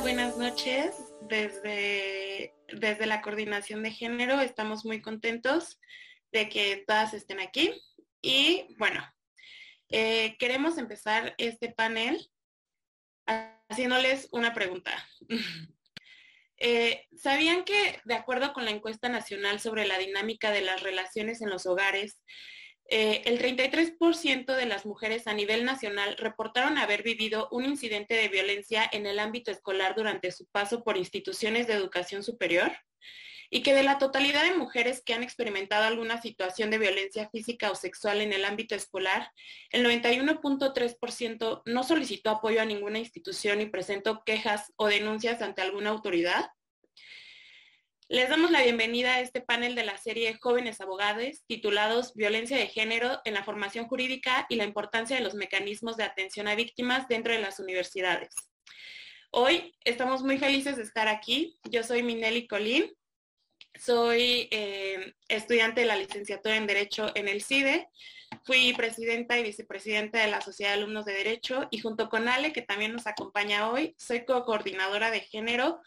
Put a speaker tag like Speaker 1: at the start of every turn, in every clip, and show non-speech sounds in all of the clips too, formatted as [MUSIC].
Speaker 1: Buenas noches. Desde, desde la coordinación de género estamos muy contentos de que todas estén aquí. Y bueno, eh, queremos empezar este panel haciéndoles una pregunta. [LAUGHS] Eh, ¿Sabían que, de acuerdo con la encuesta nacional sobre la dinámica de las relaciones en los hogares, eh, el 33% de las mujeres a nivel nacional reportaron haber vivido un incidente de violencia en el ámbito escolar durante su paso por instituciones de educación superior y que de la totalidad de mujeres que han experimentado alguna situación de violencia física o sexual en el ámbito escolar, el 91.3% no solicitó apoyo a ninguna institución y presentó quejas o denuncias ante alguna autoridad. Les damos la bienvenida a este panel de la serie Jóvenes Abogados titulados Violencia de Género en la Formación Jurídica y la importancia de los mecanismos de atención a víctimas dentro de las universidades. Hoy estamos muy felices de estar aquí. Yo soy Minelli Colín. Soy eh, estudiante de la licenciatura en Derecho en el CIDE. Fui presidenta y vicepresidenta de la Sociedad de Alumnos de Derecho y junto con Ale, que también nos acompaña hoy, soy co-coordinadora de género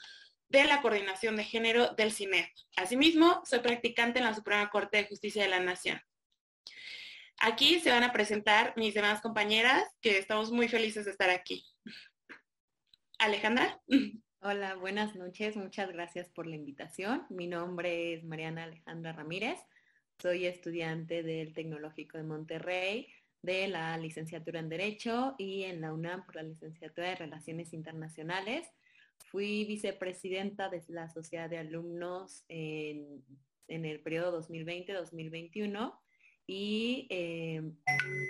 Speaker 1: de la Coordinación de Género del CINEP. Asimismo, soy practicante en la Suprema Corte de Justicia de la Nación. Aquí se van a presentar mis demás compañeras, que estamos muy felices de estar aquí. Alejandra.
Speaker 2: Hola, buenas noches. Muchas gracias por la invitación. Mi nombre es Mariana Alejandra Ramírez. Soy estudiante del Tecnológico de Monterrey, de la licenciatura en Derecho y en la UNAM por la licenciatura de Relaciones Internacionales. Fui vicepresidenta de la Sociedad de Alumnos en, el periodo 2020-2021 y eh,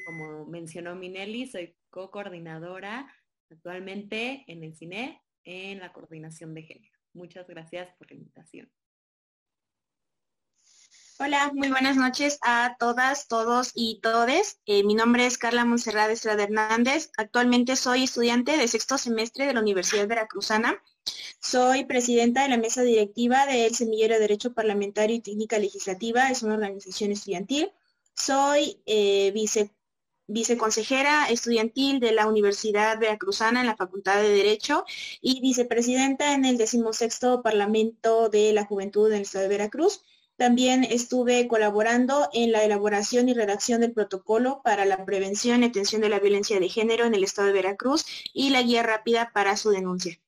Speaker 2: como mencionó Minelli, soy co-coordinadora actualmente en el CINE en la coordinación de género. Muchas gracias por la invitación.
Speaker 3: Hola, muy buenas noches a todas, todos y todes. Eh, mi nombre es Carla Monserrat Estrada Hernández. Actualmente soy estudiante de sexto semestre de la Universidad Veracruzana. Soy presidenta de la mesa directiva del Semillero de Derecho Parlamentario y Técnica Legislativa. Es una organización estudiantil. Soy eh, vice, viceconsejera estudiantil de la Universidad Veracruzana en la Facultad de Derecho y vicepresidenta en el decimosexto Parlamento de la Juventud del Estado de Veracruz. También estuve colaborando en la elaboración y redacción del protocolo para la prevención y atención de la violencia de género en el estado de Veracruz y la guía rápida para su denuncia.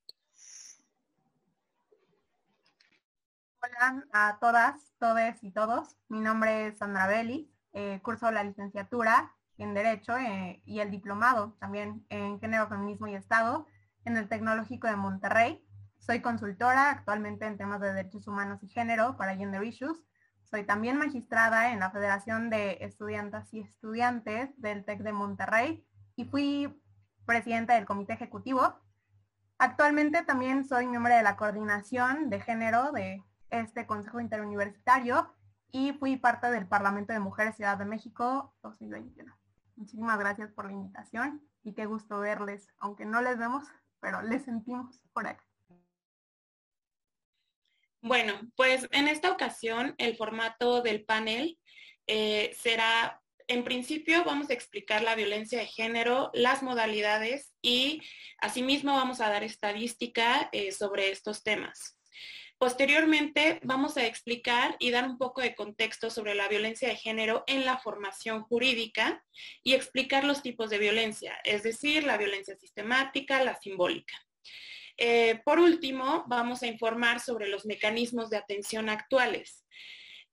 Speaker 4: Hola a todas, todes y todos. Mi nombre es Sandra Belli, eh, curso la licenciatura en Derecho eh, y el diplomado también en Género, Feminismo y Estado en el Tecnológico de Monterrey. Soy consultora actualmente en temas de derechos humanos y género para Gender Issues. Soy también magistrada en la Federación de Estudiantes y Estudiantes del TEC de Monterrey y fui presidenta del Comité Ejecutivo. Actualmente también soy miembro de la coordinación de género de este Consejo Interuniversitario y fui parte del Parlamento de Mujeres Ciudad de México 2021. Muchísimas gracias por la invitación y qué gusto verles, aunque no les vemos, pero les sentimos por acá.
Speaker 1: Bueno, pues en esta ocasión el formato del panel eh, será, en principio vamos a explicar la violencia de género, las modalidades y asimismo vamos a dar estadística eh, sobre estos temas. Posteriormente vamos a explicar y dar un poco de contexto sobre la violencia de género en la formación jurídica y explicar los tipos de violencia, es decir, la violencia sistemática, la simbólica. Eh, por último, vamos a informar sobre los mecanismos de atención actuales.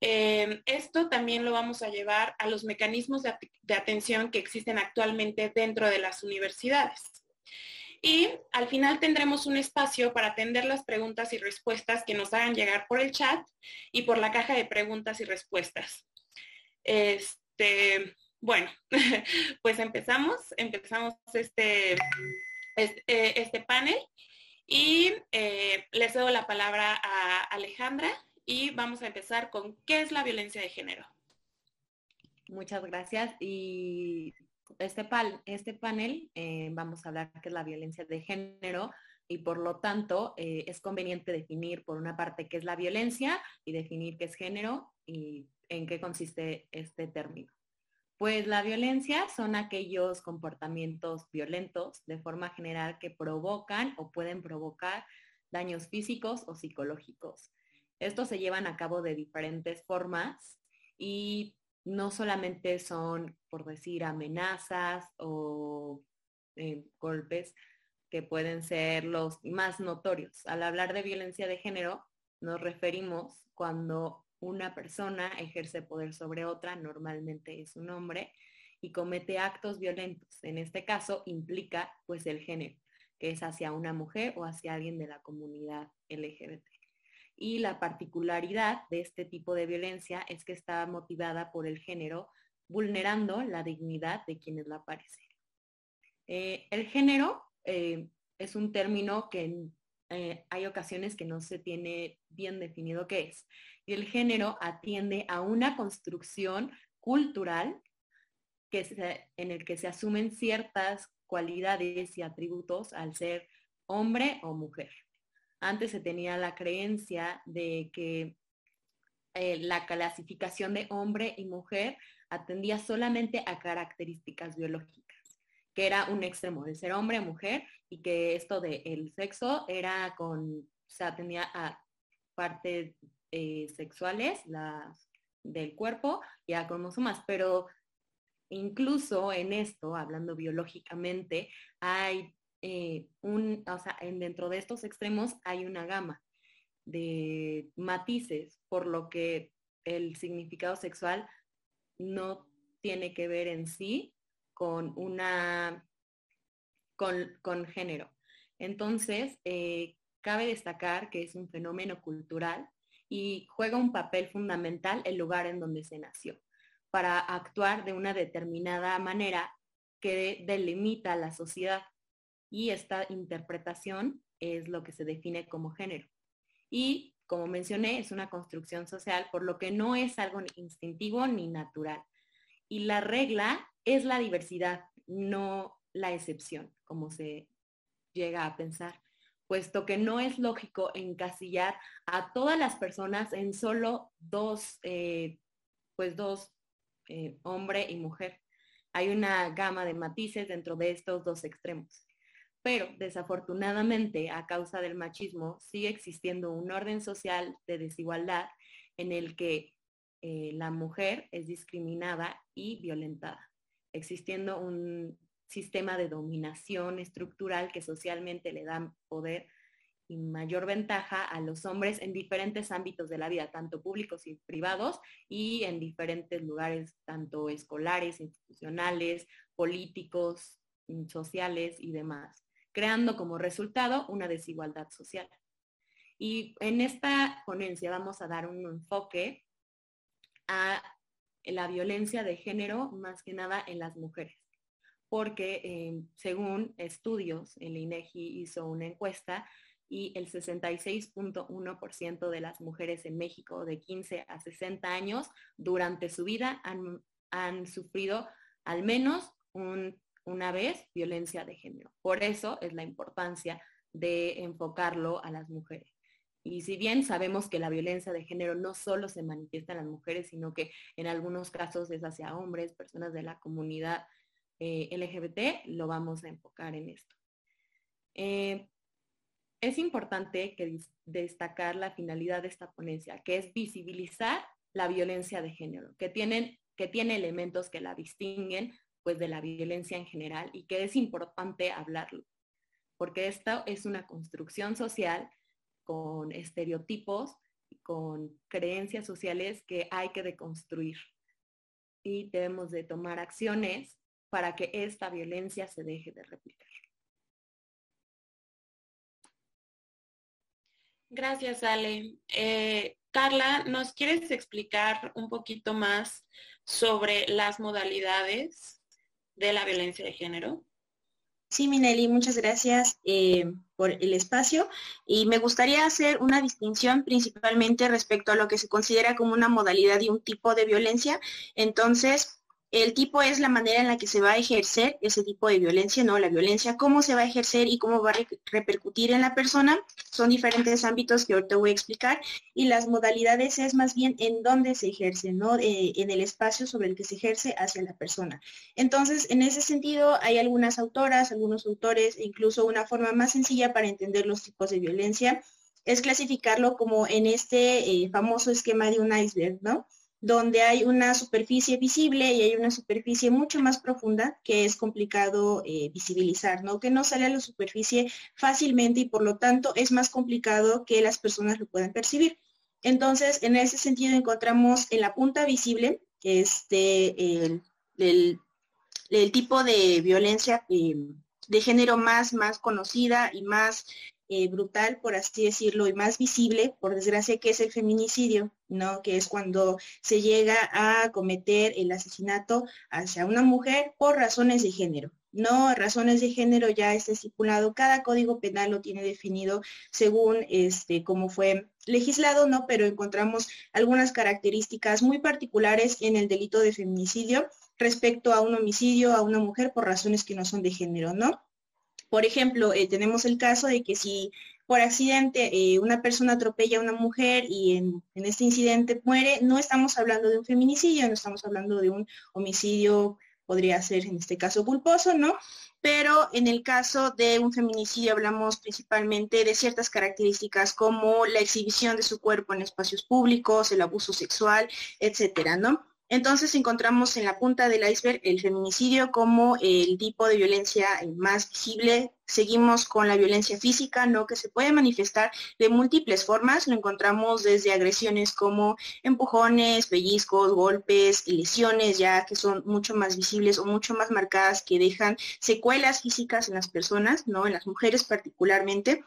Speaker 1: Eh, esto también lo vamos a llevar a los mecanismos de, atención que existen actualmente dentro de las universidades. Y al final tendremos un espacio para atender las preguntas y respuestas que nos hagan llegar por el chat y por la caja de preguntas y respuestas. Este, bueno, [LAUGHS] pues empezamos, empezamos este, este, este panel. Y eh, les doy la palabra a Alejandra y vamos a empezar con qué es la violencia de género.
Speaker 2: Muchas gracias. Y este, este panel eh, vamos a hablar qué es la violencia de género y por lo tanto eh, es conveniente definir por una parte qué es la violencia y definir qué es género y en qué consiste este término. Pues la violencia son aquellos comportamientos violentos de forma general que provocan o pueden provocar daños físicos o psicológicos. Estos se llevan a cabo de diferentes formas y no solamente son, por decir, amenazas o eh, golpes que pueden ser los más notorios. Al hablar de violencia de género, nos referimos cuando una persona ejerce poder sobre otra, normalmente es un hombre, y comete actos violentos. En este caso implica pues el género, que es hacia una mujer o hacia alguien de la comunidad LGBT. Y la particularidad de este tipo de violencia es que está motivada por el género, vulnerando la dignidad de quienes la padecen. Eh, el género eh, es un término que eh, hay ocasiones que no se tiene bien definido qué es. Y el género atiende a una construcción cultural que en el que se asumen ciertas cualidades y atributos al ser hombre o mujer. Antes se tenía la creencia de que eh, la clasificación de hombre y mujer atendía solamente a características biológicas, que era un extremo de ser hombre o mujer y que esto del sexo era con, se atendía a partes eh, sexuales las, del cuerpo y a cromosomas, pero incluso en esto, hablando biológicamente, hay eh, un, o sea, en, dentro de estos extremos hay una gama de matices, por lo que el significado sexual no tiene que ver en sí con una, con, con género. Entonces, eh, cabe destacar que es un fenómeno cultural y juega un papel fundamental el lugar en donde se nació, para actuar de una determinada manera que delimita la sociedad. Y esta interpretación es lo que se define como género. Y como mencioné, es una construcción social, por lo que no es algo instintivo ni natural. Y la regla es la diversidad, no la excepción, como se llega a pensar puesto que no es lógico encasillar a todas las personas en solo dos, eh, pues dos, eh, hombre y mujer. Hay una gama de matices dentro de estos dos extremos. Pero desafortunadamente, a causa del machismo, sigue existiendo un orden social de desigualdad en el que eh, la mujer es discriminada y violentada, existiendo un sistema de dominación estructural que socialmente le dan poder y mayor ventaja a los hombres en diferentes ámbitos de la vida, tanto públicos y privados, y en diferentes lugares, tanto escolares, institucionales, políticos, mm, sociales y demás, creando como resultado una desigualdad social. Y en esta ponencia vamos a dar un enfoque a la violencia de género, más que nada en las mujeres porque eh, según estudios, el INEGI hizo una encuesta y el 66.1% de las mujeres en México de 15 a 60 años durante su vida han, sufrido al menos una vez violencia de género. Por eso es la importancia de enfocarlo a las mujeres. Y si bien sabemos que la violencia de género no solo se manifiesta en las mujeres, sino que en algunos casos es hacia hombres, personas de la comunidad eh, LGBT, lo vamos a enfocar en esto. Eh, es importante que destacar la finalidad de esta ponencia, que es visibilizar la violencia de género, que, tienen, que tiene elementos que la distinguen pues de la violencia en general y que es importante hablarlo, porque esto es una construcción social con estereotipos, con creencias sociales que hay que deconstruir y debemos de tomar acciones para que esta violencia se deje de replicar.
Speaker 1: Gracias, Ale. Eh, Carla, ¿nos quieres explicar un poquito más sobre las modalidades de la violencia de género?
Speaker 3: Sí, Minelli, muchas gracias eh, por el espacio y me gustaría hacer una distinción principalmente respecto a lo que se considera como una modalidad y un tipo de violencia. Entonces, el tipo es la manera en la que se va a ejercer ese tipo de violencia, ¿no? La violencia, cómo se va a ejercer y cómo va a repercutir en la persona. Son diferentes ámbitos que ahorita voy a explicar. Y las modalidades es más bien en dónde se ejerce, ¿no? Eh, en el espacio sobre el que se ejerce hacia la persona. Entonces, en ese sentido, hay algunas autoras, algunos autores, e incluso una forma más sencilla para entender los tipos de violencia es clasificarlo como en este eh, famoso esquema de un iceberg, ¿no? Donde hay una superficie visible y hay una superficie mucho más profunda que es complicado eh, visibilizar, ¿no? Que no sale a la superficie fácilmente y por lo tanto es más complicado que las personas lo puedan percibir. Entonces, en ese sentido encontramos en la punta visible este, el, el, tipo de violencia eh, de género más, más conocida y más eh, brutal, por así decirlo, y más visible, por desgracia, que es el feminicidio, ¿no? Que es cuando se llega a cometer el asesinato hacia una mujer por razones de género. No, razones de género ya está estipulado, cada código penal lo tiene definido según este cómo fue legislado, ¿no? Pero encontramos algunas características muy particulares en el delito de feminicidio respecto a un homicidio a una mujer por razones que no son de género, ¿no? Por ejemplo, eh, tenemos el caso de que si por accidente eh, una persona atropella a una mujer y en, este incidente muere, no estamos hablando de un feminicidio, no estamos hablando de un homicidio, podría ser en este caso culposo, ¿no? Pero en el caso de un feminicidio hablamos principalmente de ciertas características como la exhibición de su cuerpo en espacios públicos, el abuso sexual, etcétera, ¿no? Entonces encontramos en la punta del iceberg el feminicidio como el tipo de violencia más visible. Seguimos con la violencia física, ¿no? Que se puede manifestar de múltiples formas. Lo encontramos desde agresiones como empujones, pellizcos, golpes, lesiones, ya que son mucho más visibles o mucho más marcadas, que dejan secuelas físicas en las personas, ¿no? En las mujeres particularmente.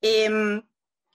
Speaker 3: Em,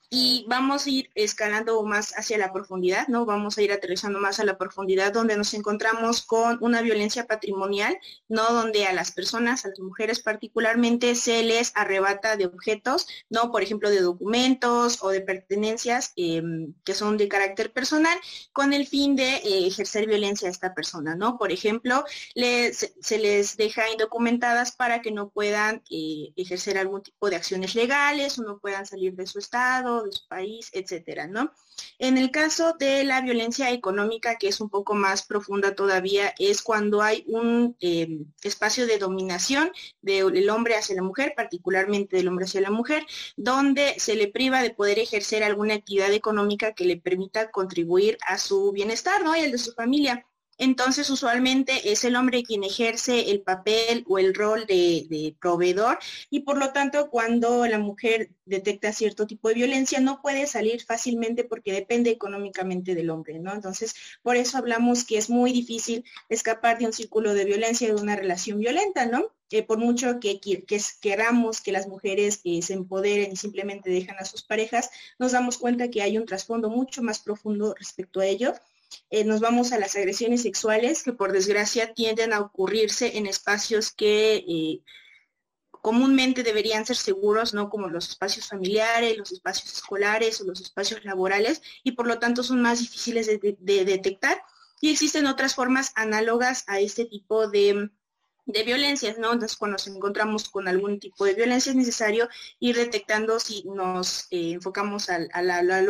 Speaker 3: y vamos a ir escalando más hacia la profundidad, ¿no? Vamos a ir aterrizando más a la profundidad donde nos encontramos con una violencia patrimonial, ¿no? Donde a las personas, a las mujeres particularmente, se les arrebata de objetos, ¿no? Por ejemplo, de documentos o de pertenencias em, que son de carácter personal con el fin de eh, ejercer violencia a esta persona, ¿no? Por ejemplo, se les deja indocumentadas para que no puedan eh, ejercer algún tipo de acciones legales o no puedan salir de su estado de su país, etcétera, ¿no? En el caso de la violencia económica, que es un poco más profunda todavía, es cuando hay un em, espacio de dominación del hombre hacia la mujer, particularmente del hombre hacia la mujer, donde se le priva de poder ejercer alguna actividad económica que le permita contribuir a su bienestar, ¿no? Y el de su familia. Entonces, usualmente es el hombre quien ejerce el papel o el rol de, proveedor y por lo tanto, cuando la mujer detecta cierto tipo de violencia, no puede salir fácilmente porque depende económicamente del hombre, ¿no? Entonces, por eso hablamos que es muy difícil escapar de un círculo de violencia, de una relación violenta, ¿no? Eh, por mucho que, queramos que las mujeres eh, se empoderen y simplemente dejan a sus parejas, nos damos cuenta que hay un trasfondo mucho más profundo respecto a ello eh, nos vamos a las agresiones sexuales que por desgracia tienden a ocurrirse en espacios que eh, comúnmente deberían ser seguros, ¿no? Como los espacios familiares, los espacios escolares o los espacios laborales y por lo tanto son más difíciles de detectar. Y existen otras formas análogas a este tipo de de violencias, ¿no? Entonces, cuando nos encontramos con algún tipo de violencia es necesario ir detectando si nos eh, enfocamos al,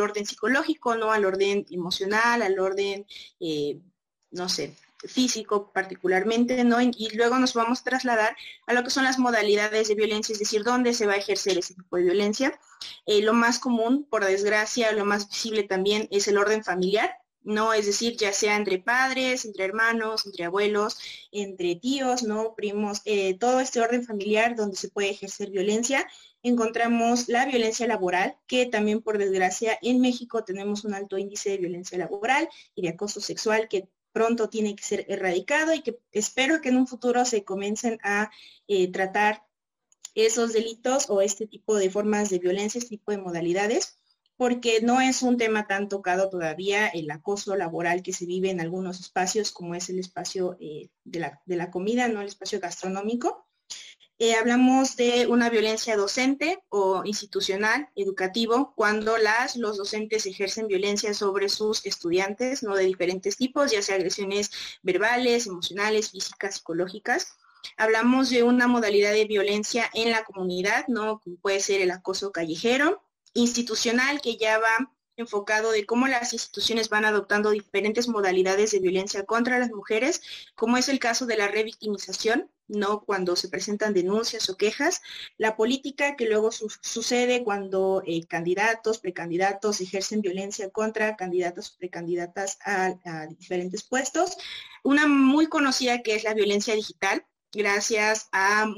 Speaker 3: orden psicológico, ¿no? Al orden emocional, al orden, eh, no sé, físico particularmente, ¿no? Y luego nos vamos a trasladar a lo que son las modalidades de violencia, es decir, dónde se va a ejercer ese tipo de violencia. Eh, lo más común, por desgracia, lo más visible también es el orden familiar, ¿no? Es decir, ya sea entre padres, entre hermanos, entre abuelos, entre tíos, ¿no? Primos, eh, todo este orden familiar donde se puede ejercer violencia. Encontramos la violencia laboral, que también por desgracia en México tenemos un alto índice de violencia laboral y de acoso sexual que pronto tiene que ser erradicado y que espero que en un futuro se comiencen a eh, tratar esos delitos o este tipo de formas de violencia, este tipo de modalidades porque no es un tema tan tocado todavía el acoso laboral que se vive en algunos espacios, como es el espacio eh, de, la, comida, no el espacio gastronómico. Eh, hablamos de una violencia docente o institucional, educativo, cuando las, los docentes ejercen violencia sobre sus estudiantes, ¿no? De diferentes tipos, ya sea agresiones verbales, emocionales, físicas, psicológicas. Hablamos de una modalidad de violencia en la comunidad, ¿no? puede ser el acoso callejero, institucional, que ya va enfocado de cómo las instituciones van adoptando diferentes modalidades de violencia contra las mujeres, como es el caso de la revictimización, ¿no? Cuando se presentan denuncias o quejas, la política que luego sucede cuando eh, candidatos, precandidatos ejercen violencia contra candidatos precandidatas a, diferentes puestos. Una muy conocida que es la violencia digital, gracias al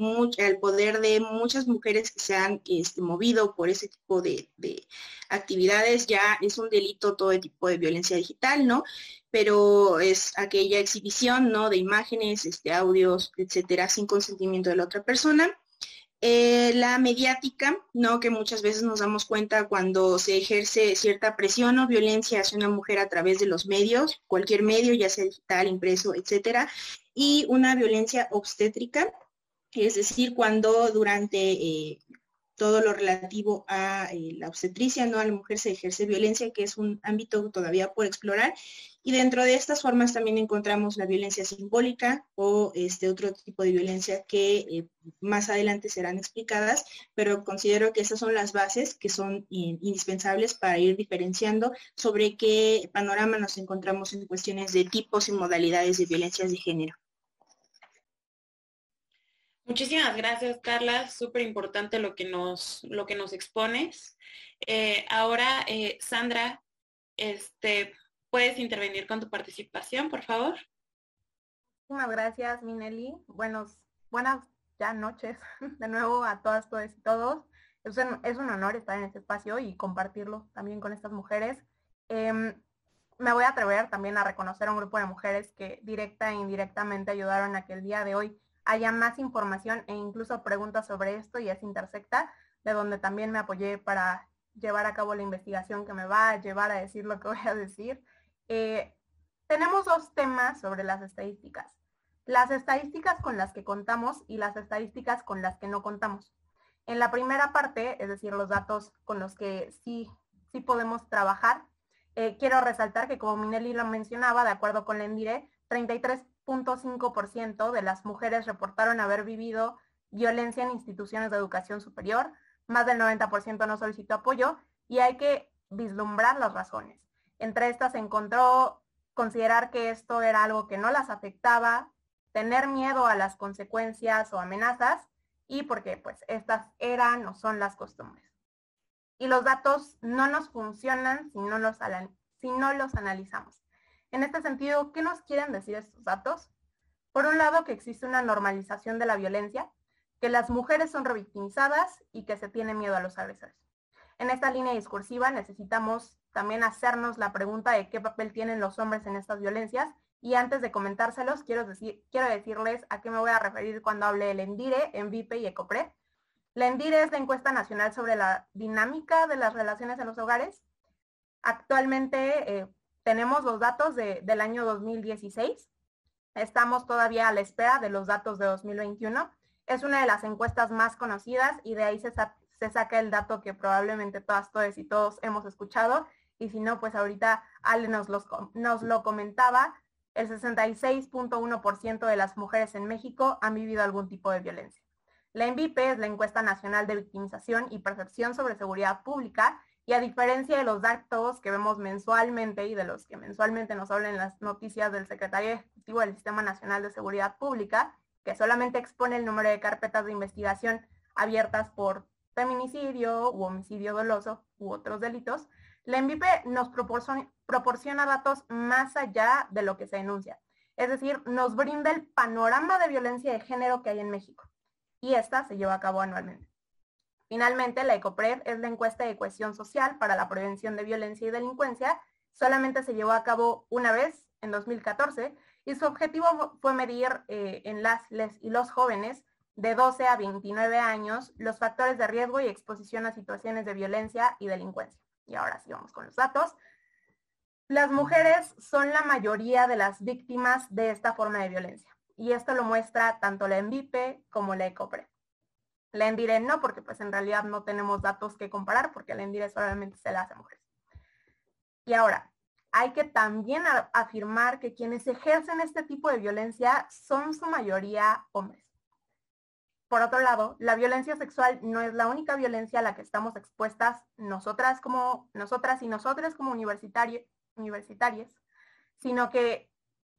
Speaker 3: poder de muchas mujeres que se han este, movido por ese tipo de, de, actividades, ya es un delito todo tipo de violencia digital, ¿no? pero es aquella exhibición, ¿no? De imágenes, este, audios, etcétera, sin consentimiento de la otra persona. Eh, la mediática, ¿no? Que muchas veces nos damos cuenta cuando se ejerce cierta presión o violencia hacia una mujer a través de los medios, cualquier medio, ya sea digital, impreso, etcétera, y una violencia obstétrica, es decir, cuando durante eh, todo lo relativo a eh, la obstetricia, ¿no? A la mujer se ejerce violencia, que es un ámbito todavía por explorar. Y dentro de estas formas también encontramos la violencia simbólica o este otro tipo de violencia que eh, más adelante serán explicadas, pero considero que esas son las bases que son indispensables para ir diferenciando sobre qué panorama nos encontramos en cuestiones de tipos y modalidades de violencias de género.
Speaker 1: Muchísimas gracias, Carla. Súper importante lo que nos, lo que nos expones. Eh, ahora, eh, Sandra, este, ¿puedes intervenir con tu participación, por favor?
Speaker 4: Muchísimas gracias, Mineli. Buenos, buenas ya noches [LAUGHS] de nuevo a todas, todas y todos. Es un, es un honor estar en este espacio y compartirlo también con estas mujeres. Em, me voy a atrever también a reconocer a un grupo de mujeres que directa e indirectamente ayudaron a que el día de hoy haya más información e incluso preguntas sobre esto y es Intersecta, de donde también me apoyé para llevar a cabo la investigación que me va a llevar a decir lo que voy a decir. Eh, tenemos dos temas sobre las estadísticas. Las estadísticas con las que contamos y las estadísticas con las que no contamos. En la primera parte, es decir, los datos con los que sí, sí podemos trabajar, eh, quiero resaltar que como Minelli lo mencionaba, de acuerdo con la ENDIRE, 33 ciento de las mujeres reportaron haber vivido violencia en instituciones de educación superior, más del 90% no solicitó apoyo y hay que vislumbrar las razones. Entre estas encontró considerar que esto era algo que no las afectaba, tener miedo a las consecuencias o amenazas y porque pues estas eran o son las costumbres. Y los datos no nos funcionan si no los, si no los analizamos. En este sentido, ¿qué nos quieren decir estos datos? Por un lado, que existe una normalización de la violencia, que las mujeres son revictimizadas y que se tiene miedo a los agresores. En esta línea discursiva necesitamos también hacernos la pregunta de qué papel tienen los hombres en estas violencias y antes de comentárselos, quiero, decir, quiero decirles a qué me voy a referir cuando hable del ENDIRE, ENVIPE y ECOPRE. La ENDIRE es la encuesta nacional sobre la dinámica de las relaciones en los hogares. Actualmente eh, tenemos los datos del año 2016. Estamos todavía a la espera de los datos de 2021. Es una de las encuestas más conocidas y de ahí se, saca el dato que probablemente todas, y todos hemos escuchado. Y si no, pues ahorita Ale nos, nos lo comentaba. El 66.1% de las mujeres en México han vivido algún tipo de violencia. La MVP es la encuesta nacional de victimización y percepción sobre seguridad pública y a diferencia de los datos que vemos mensualmente y de los que mensualmente nos hablan las noticias del Secretario Ejecutivo del Sistema Nacional de Seguridad Pública, que solamente expone el número de carpetas de investigación abiertas por feminicidio u homicidio doloso u otros delitos, la MVP nos proporciona, datos más allá de lo que se denuncia. Es decir, nos brinda el panorama de violencia de género que hay en México. Y esta se lleva a cabo anualmente. Finalmente, la ECOPRED es la encuesta de cohesión social para la prevención de violencia y delincuencia. Solamente se llevó a cabo una vez, en 2014, y su objetivo fue medir eh, en las y los jóvenes de 12 a 29 años los factores de riesgo y exposición a situaciones de violencia y delincuencia. Y ahora sí vamos con los datos. Las mujeres son la mayoría de las víctimas de esta forma de violencia. Y esto lo muestra tanto la ENVIPE como la ECOPRED. La ENDIRE no, porque pues en realidad no tenemos datos que comparar, porque la ENDIRE solamente se la hace a mujeres. Y ahora, hay que también afirmar que quienes ejercen este tipo de violencia son su mayoría hombres. Por otro lado, la violencia sexual no es la única violencia a la que estamos expuestas nosotras como nosotras y nosotros como universitarios, sino que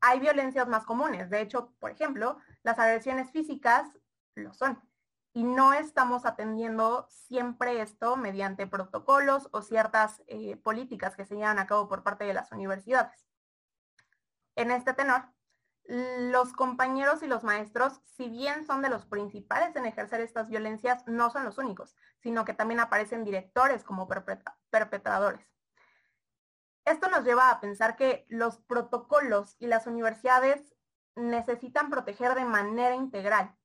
Speaker 4: hay violencias más comunes. De hecho, por ejemplo, las agresiones físicas lo son. Y no estamos atendiendo siempre esto mediante protocolos o ciertas eh, políticas que se llevan a cabo por parte de las universidades. En este tenor, los compañeros y los maestros, si bien son de los principales en ejercer estas violencias, no son los únicos, sino que también aparecen directores como perpetradores. Esto nos lleva a pensar que los protocolos y las universidades necesitan proteger de manera integral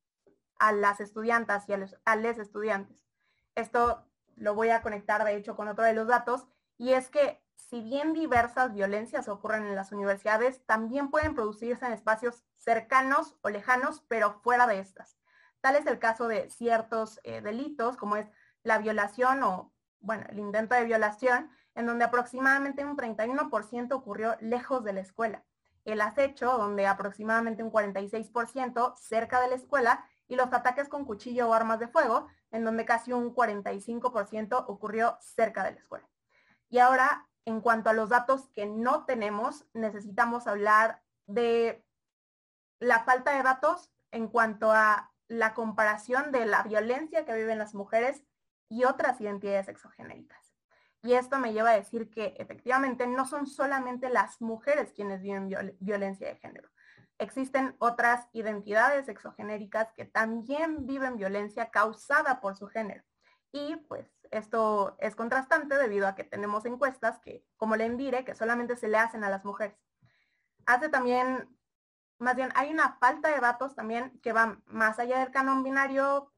Speaker 4: a las estudiantas y a los, estudiantes. Esto lo voy a conectar de hecho con otro de los datos y es que si bien diversas violencias ocurren en las universidades, también pueden producirse en espacios cercanos o lejanos, pero fuera de estas. Tal es el caso de ciertos eh, delitos como es la violación o, bueno, el intento de violación, en donde aproximadamente un 31% ocurrió lejos de la escuela. El acecho, donde aproximadamente un 46% cerca de la escuela, y los ataques con cuchillo o armas de fuego, en donde casi un 45% ocurrió cerca de la escuela. Y ahora, en cuanto a los datos que no tenemos, necesitamos hablar de la falta de datos en cuanto a la comparación de la violencia que viven las mujeres y otras identidades exogenéricas. Y esto me lleva a decir que efectivamente no son solamente las mujeres quienes viven violencia de género. Existen otras identidades exogenéricas que también viven violencia causada por su género. Y pues esto es contrastante debido a que tenemos encuestas que, como le Endire, que solamente se le hacen a las mujeres. Hace también, más bien, hay una falta de datos también que van más allá del canon binario,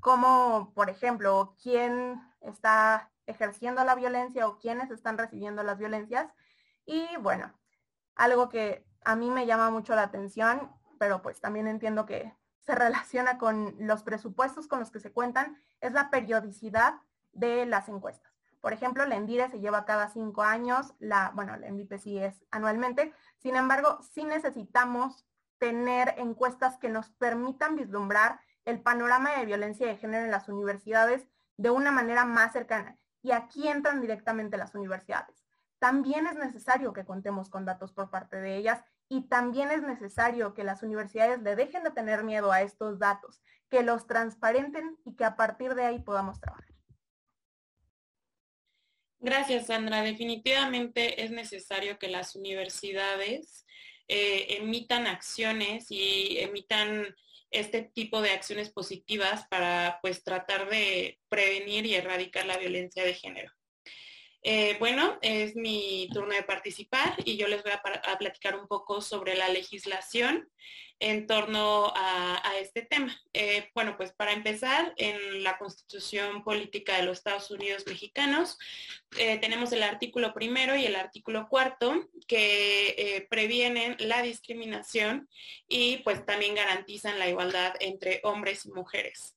Speaker 4: como, por ejemplo, quién está ejerciendo la violencia o quienes están recibiendo las violencias. Y bueno, algo que a mí me llama mucho la atención, pero pues también entiendo que se relaciona con los presupuestos con los que se cuentan, es la periodicidad de las encuestas. Por ejemplo, la ENDIRE se lleva cada cinco años, la, bueno, la MVP sí es anualmente, sin embargo, sí necesitamos tener encuestas que nos permitan vislumbrar el panorama de violencia de género en las universidades de una manera más cercana. Y aquí entran directamente las universidades. También es necesario que contemos con datos por parte de ellas y también es necesario que las universidades le dejen de tener miedo a estos datos, que los transparenten y que a partir de ahí podamos trabajar.
Speaker 1: Gracias, Sandra. Definitivamente es necesario que las universidades eh, emitan acciones y emitan este tipo de acciones positivas para pues tratar de prevenir y erradicar la violencia de género. Eh, bueno, es mi turno de participar y yo les voy a, platicar un poco sobre la legislación en torno a, este tema. Eh, bueno, pues para empezar, en la Constitución Política de los Estados Unidos Mexicanos eh, tenemos el artículo primero y el artículo cuarto que previenen la discriminación y pues también garantizan la igualdad entre hombres y mujeres.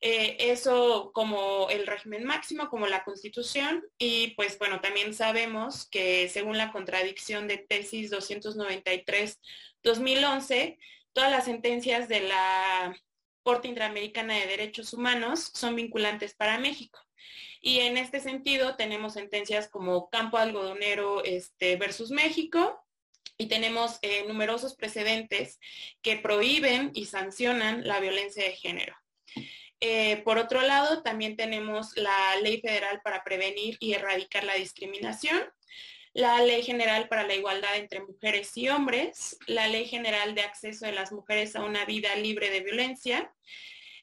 Speaker 1: Eh, eso como el régimen máximo, como la constitución, y pues bueno, también sabemos que según la contradicción de tesis 293-2011, todas las sentencias de la Corte Interamericana de Derechos Humanos son vinculantes para México. Y en este sentido tenemos sentencias como Campo Algodonero este, versus México, y tenemos eh, numerosos precedentes que prohíben y sancionan la violencia de género. Eh, por otro lado, también tenemos la Ley Federal para Prevenir y Erradicar la Discriminación, la Ley General para la Igualdad entre Mujeres y Hombres, la Ley General de Acceso de las Mujeres a una Vida Libre de Violencia,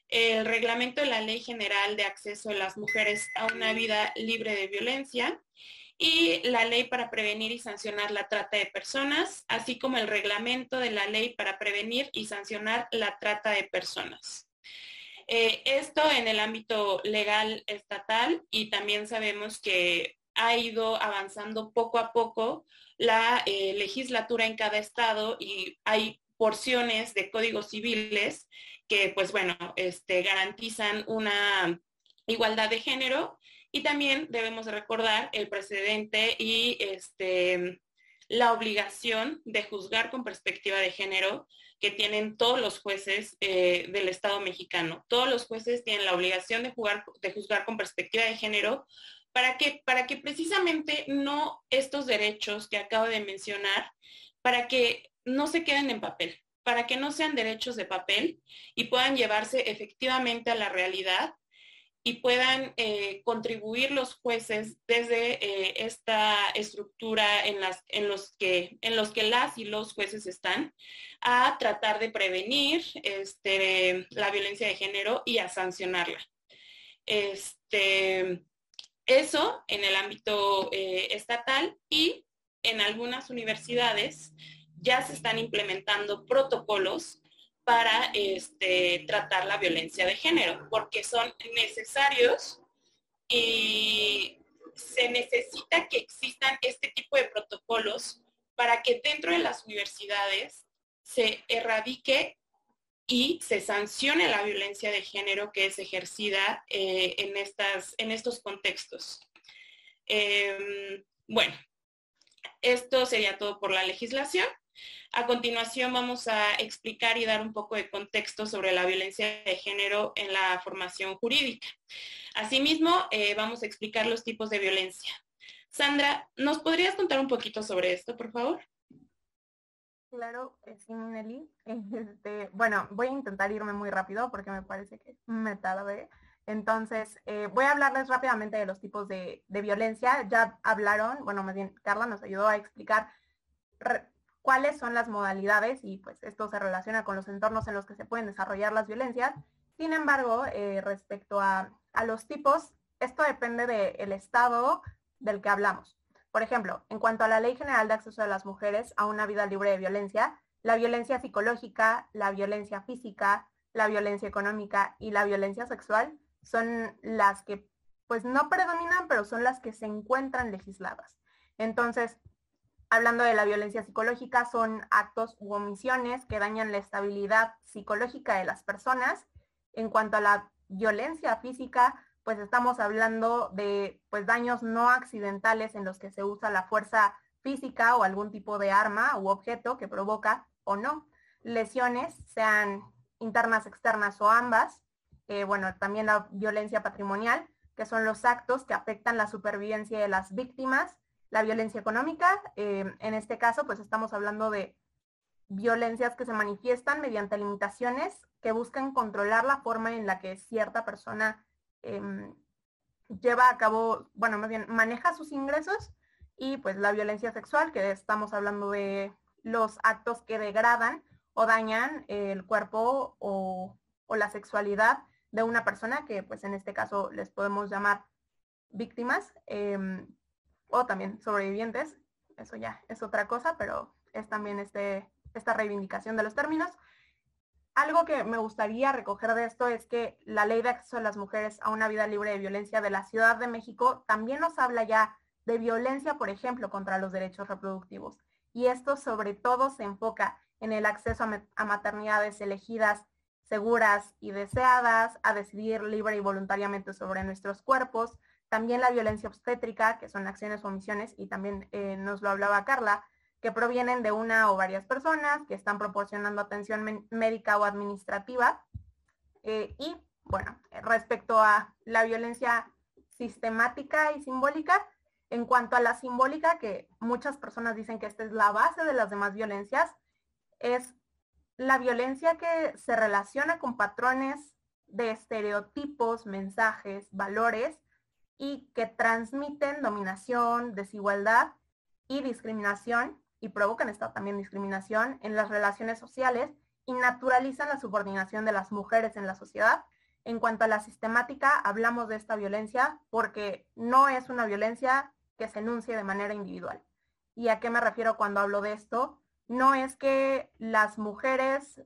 Speaker 1: el Reglamento de la Ley General de Acceso de las Mujeres a una Vida Libre de Violencia y la Ley para Prevenir y Sancionar la Trata de Personas, así como el Reglamento de la Ley para Prevenir y Sancionar la Trata de Personas. Eh, esto en el ámbito legal estatal y también sabemos que ha ido avanzando poco a poco la eh, legislatura en cada estado y hay porciones de códigos civiles que, pues bueno, este, garantizan una igualdad de género y también debemos recordar el precedente y este, la obligación de juzgar con perspectiva de género que tienen todos los jueces eh, del Estado mexicano. Todos los jueces tienen la obligación de, jugar, de juzgar con perspectiva de género para para que precisamente no estos derechos que acabo de mencionar, para que no se queden en papel, para que no sean derechos de papel y puedan llevarse efectivamente a la realidad y puedan eh, contribuir los jueces desde eh, esta estructura en, las, en, los que, en los que las y los jueces están a tratar de prevenir este, la violencia de género y a sancionarla. Este, eso en el ámbito eh, estatal y en algunas universidades ya se están implementando protocolos para este, tratar la violencia de género, porque son necesarios y se necesita que existan este tipo de protocolos para que dentro de las universidades se erradique y se sancione la violencia de género que es ejercida eh, en, estas, en estos contextos. Em, bueno, esto sería todo por la legislación. A continuación vamos a explicar y dar un poco de contexto sobre la violencia de género en la formación jurídica. Asimismo, eh, vamos a explicar los tipos de violencia. Sandra, ¿nos podrías contar un poquito sobre esto, por favor?
Speaker 4: Claro, sí, Nelly. [LAUGHS] Este, bueno, voy a intentar irme muy rápido porque me parece que me tardé. Entonces, eh, voy a hablarles rápidamente de los tipos de, violencia. Ya hablaron, bueno, más bien Carla nos ayudó a explicar cuáles son las modalidades y pues esto se relaciona con los entornos en los que se pueden desarrollar las violencias. Sin embargo, eh, respecto a, los tipos, esto depende del estado del que hablamos. Por ejemplo, en cuanto a la Ley General de Acceso de las Mujeres a una vida libre de violencia, la violencia psicológica, la violencia física, la violencia económica y la violencia sexual son las que pues no predominan, pero son las que se encuentran legisladas. Entonces, hablando de la violencia psicológica, son actos u omisiones que dañan la estabilidad psicológica de las personas. En cuanto a la violencia física, pues estamos hablando de pues, daños no accidentales en los que se usa la fuerza física o algún tipo de arma u objeto que provoca o no lesiones, sean internas, externas o ambas. Eh, bueno, también la violencia patrimonial, que son los actos que afectan la supervivencia de las víctimas la violencia económica. Eh, en este caso, pues estamos hablando de violencias que se manifiestan mediante limitaciones que buscan controlar la forma en la que cierta persona em, lleva a cabo, bueno, más bien maneja sus ingresos y pues la violencia sexual, que estamos hablando de los actos que degradan o dañan el cuerpo o, la sexualidad de una persona que pues en este caso les podemos llamar víctimas. Em, o también sobrevivientes, eso ya es otra cosa, pero es también este, esta reivindicación de los términos. Algo que me gustaría recoger de esto es que la ley de acceso de las mujeres a una vida libre de violencia de la Ciudad de México también nos habla ya de violencia, por ejemplo, contra los derechos reproductivos. Y esto sobre todo se enfoca en el acceso a, a maternidades elegidas, seguras y deseadas, a decidir libre y voluntariamente sobre nuestros cuerpos, también la violencia obstétrica, que son acciones o omisiones, y también eh, nos lo hablaba Carla, que provienen de una o varias personas que están proporcionando atención médica o administrativa. Eh, y bueno, respecto a la violencia sistemática y simbólica, en cuanto a la simbólica, que muchas personas dicen que esta es la base de las demás violencias, es la violencia que se relaciona con patrones de estereotipos, mensajes, valores y que transmiten dominación, desigualdad y discriminación y provocan esta también discriminación en las relaciones sociales y naturalizan la subordinación de las mujeres en la sociedad. En cuanto a la sistemática, hablamos de esta violencia porque no es una violencia que se enuncie de manera individual. ¿Y a qué me refiero cuando hablo de esto? No es que las mujeres,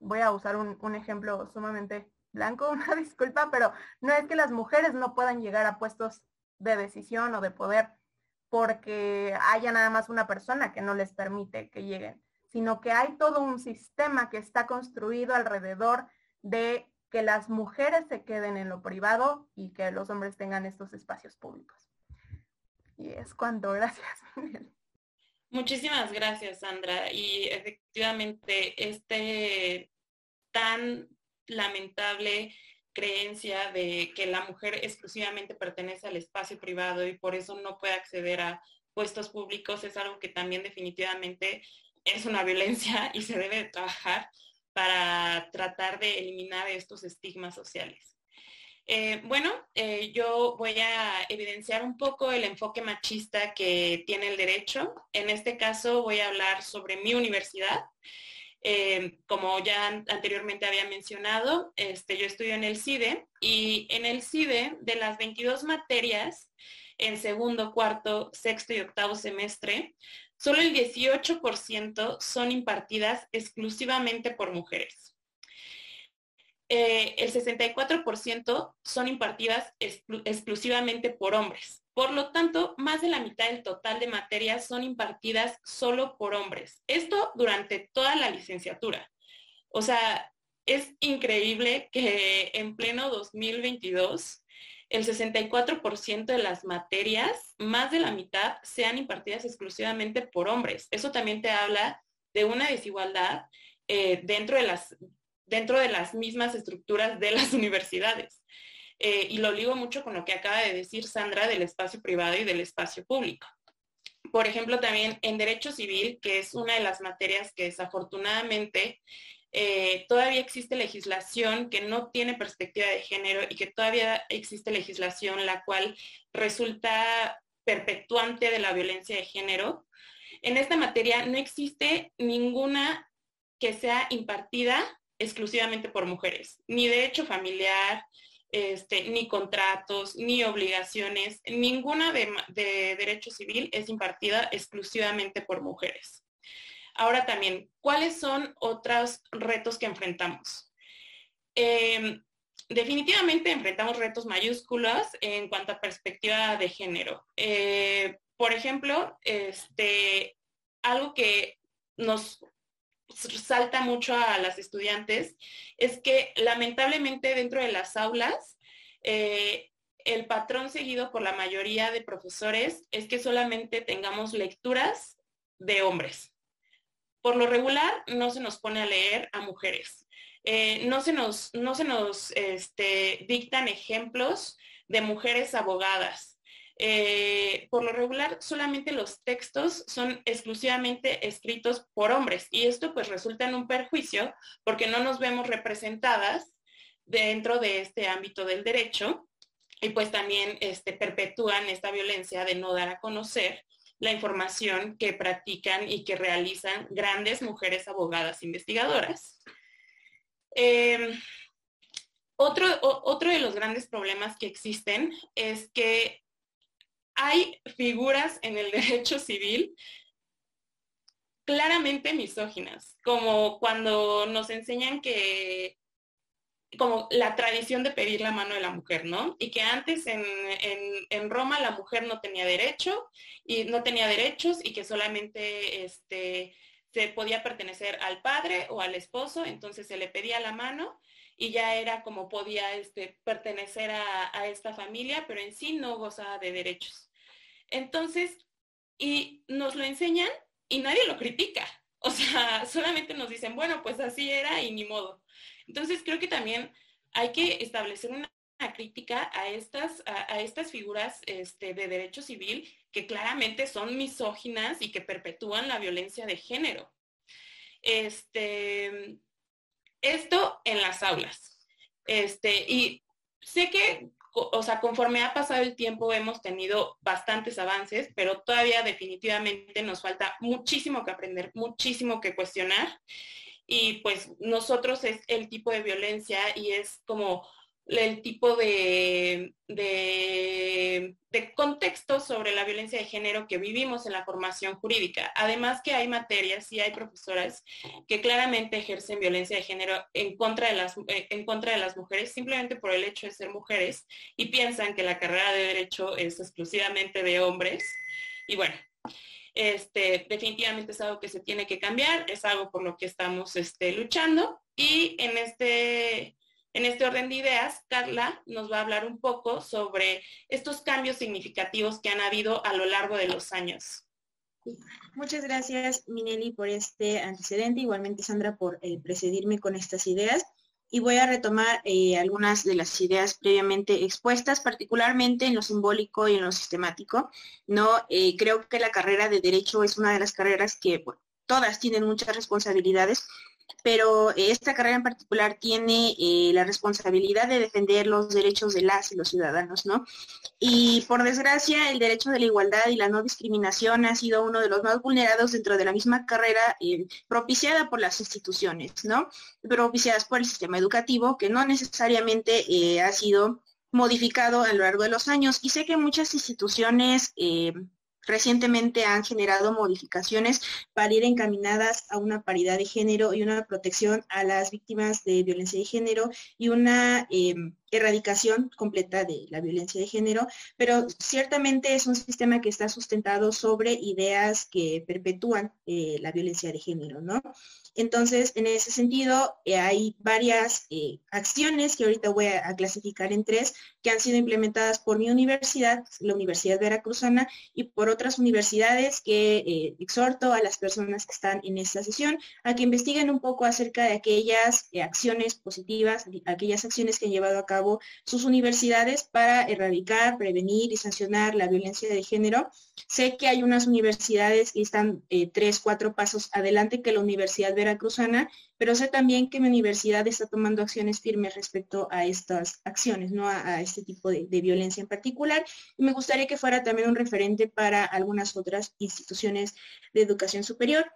Speaker 4: voy a usar un, un ejemplo sumamente blanco, [LAUGHS] una disculpa, pero no es que las mujeres no puedan llegar a puestos de decisión o de poder porque haya nada más una persona que no les permite que lleguen, sino que hay todo un sistema que está construido alrededor de que las mujeres se queden en lo privado y que los hombres tengan estos espacios públicos. Y es cuanto, [LAUGHS] gracias.
Speaker 1: Muchísimas gracias, Sandra. Y efectivamente, este tan lamentable creencia de que la mujer exclusivamente pertenece al espacio privado y por eso no puede acceder a puestos públicos es algo que también definitivamente es una violencia y se debe trabajar para tratar de eliminar estos estigmas sociales. Eh, bueno, eh, yo voy a evidenciar un poco el enfoque machista que tiene el derecho. En este caso voy a hablar sobre mi universidad. Eh, como ya anteriormente había mencionado, este, yo estudio en el CIDE y en el CIDE de las 22 materias en segundo, cuarto, sexto y octavo semestre, solo el 18% son impartidas exclusivamente por mujeres. Eh, el 64% son impartidas exclusivamente por hombres. Por lo tanto, más de la mitad del total de materias son impartidas solo por hombres. Esto durante toda la licenciatura. O sea, es increíble que en pleno 2022 el 64% de las materias, más de la mitad, sean impartidas exclusivamente por hombres. Eso también te habla de una desigualdad eh, dentro, de las, dentro de las mismas estructuras de las [LAUGHS] universidades. Eh, y lo ligo mucho con lo que acaba de decir Sandra del espacio privado y del espacio público. Por ejemplo, también en derecho civil, que es una de las materias que desafortunadamente eh, todavía existe legislación que no tiene perspectiva de género y que todavía existe legislación la cual resulta perpetuante de la violencia de género. En esta materia no existe ninguna que sea impartida exclusivamente por mujeres, ni derecho familiar, este, ni contratos, ni obligaciones, ninguna de derecho civil es impartida exclusivamente por mujeres. Ahora también, ¿cuáles son otros retos que enfrentamos? Em, definitivamente enfrentamos retos mayúsculos en cuanto a perspectiva de género. Eh, por ejemplo, este, algo que nos salta mucho a las estudiantes es que lamentablemente dentro de las aulas eh, el patrón seguido por la mayoría de profesores es que solamente tengamos lecturas de hombres por lo regular no se nos pone a leer a mujeres. Eh, no se nos, no se nos este, dictan ejemplos de mujeres abogadas. Eh, por lo regular, solamente los textos son exclusivamente escritos por hombres y esto pues resulta en un perjuicio porque no nos vemos representadas dentro de este ámbito del derecho y pues también este, perpetúan esta violencia de no dar a conocer la información que practican y que realizan grandes mujeres abogadas investigadoras. Em, otro, otro de los grandes problemas que existen es que hay figuras en el [LAUGHS] derecho civil claramente misóginas, como cuando nos enseñan que como la tradición de pedir la mano de la mujer, ¿no? Y que antes en, Roma la mujer no tenía derecho y no tenía derechos y que solamente este, se podía pertenecer al padre o al esposo, entonces se le pedía la mano y ya era como podía este, pertenecer a, a esta familia, pero en sí no gozaba de derechos. Entonces, y nos lo enseñan y nadie lo critica. [LAUGHS] O sea, solamente nos dicen, bueno, pues así era y ni modo. Entonces creo que también hay que establecer una, crítica a estas, a, estas figuras este, de derecho civil que claramente son misóginas y que perpetúan la violencia de género. Este, esto en las aulas. Este, y sé que, o sea, conforme ha pasado el tiempo hemos tenido bastantes avances, pero todavía definitivamente nos falta muchísimo que aprender, muchísimo que cuestionar. Y pues nosotros es el tipo de violencia y es como el tipo de, de, contexto sobre la violencia de género que vivimos en la formación jurídica. Además que hay materias y hay profesoras que claramente ejercen violencia de género en contra de las, eh, en contra de las mujeres simplemente por el hecho de ser mujeres y piensan que la carrera de derecho es exclusivamente de hombres. Y bueno, Este, definitivamente es algo que se tiene que cambiar, es algo por lo que estamos este, luchando. Y en este, en este orden de ideas, Carla nos va a hablar un poco sobre estos cambios significativos que han habido a lo largo de los años.
Speaker 3: Muchas gracias, Minelli, por este antecedente. Igualmente, Sandra, por eh, precedirme con estas ideas. Y voy a retomar eh, algunas de las ideas previamente expuestas, particularmente en lo simbólico y en lo sistemático. No, eh, creo que la carrera de derecho es una de las carreras que todas tienen muchas responsabilidades, pero esta carrera en particular tiene eh, la responsabilidad de defender los derechos de las y los ciudadanos, ¿no? Y por desgracia, el derecho de la igualdad y la no discriminación ha sido uno de los más vulnerados dentro de la misma carrera eh, propiciada por las instituciones, ¿no? Propiciadas por el sistema educativo, que no necesariamente eh, ha sido modificado a lo largo de los años. Y sé que muchas instituciones recientemente han generado modificaciones para ir encaminadas a una paridad de género y una protección a las víctimas de violencia de género y una em, erradicación completa de la violencia de género, pero ciertamente es un sistema que está sustentado sobre ideas que perpetúan eh, la violencia de género, ¿no? Entonces, en ese sentido, eh, hay varias eh, acciones que ahorita voy a, clasificar en tres que han sido implementadas por mi universidad, la Universidad Veracruzana, y por otras universidades que eh, exhorto a las personas que están en esta sesión a que investiguen un poco acerca de aquellas acciones positivas, aquellas acciones que han llevado a cabo sus universidades para erradicar, prevenir y sancionar la violencia de género. Sé que hay unas universidades que están tres, cuatro pasos adelante que la Universidad Veracruzana Veracruzana, pero sé también que mi universidad está tomando acciones firmes respecto a estas acciones, ¿no? a, este tipo de, violencia en particular. Y me gustaría que fuera también un referente para algunas otras instituciones de educación superior.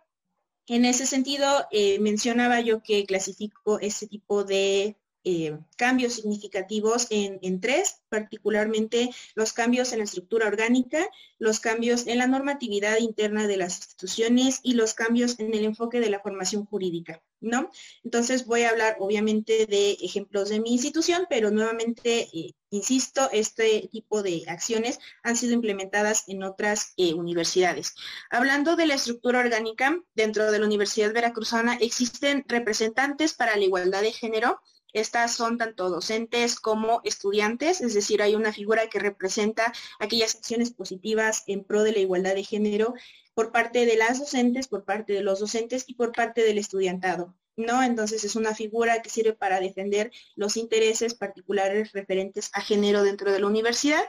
Speaker 3: En ese sentido, eh, mencionaba yo que clasifico este tipo de eh, cambios significativos en, tres, particularmente los cambios en la estructura orgánica, los cambios en la normatividad interna de las instituciones y los cambios en el enfoque de la formación jurídica, ¿no? Entonces voy a hablar obviamente de ejemplos de mi institución, pero nuevamente, eh, insisto, este tipo de acciones han sido implementadas en otras eh, universidades. Hablando de la estructura orgánica, dentro de la Universidad Veracruzana existen representantes para la igualdad de género, estas son tanto docentes como estudiantes, es decir, hay una figura que representa aquellas acciones positivas en pro de la igualdad de género por parte de las docentes, por parte de los docentes y por parte del estudiantado. ¿no? Entonces es una figura que sirve para defender los intereses particulares referentes a género dentro de la universidad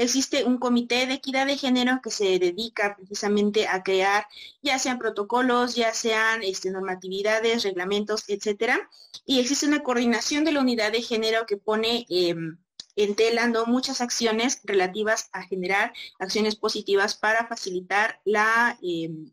Speaker 3: existe un comité de equidad de género que se dedica precisamente a crear ya sean protocolos, ya sean este, normatividades, reglamentos, etcétera. Y existe una coordinación de la unidad de género que pone em, en tela muchas acciones relativas a generar acciones positivas para facilitar la em,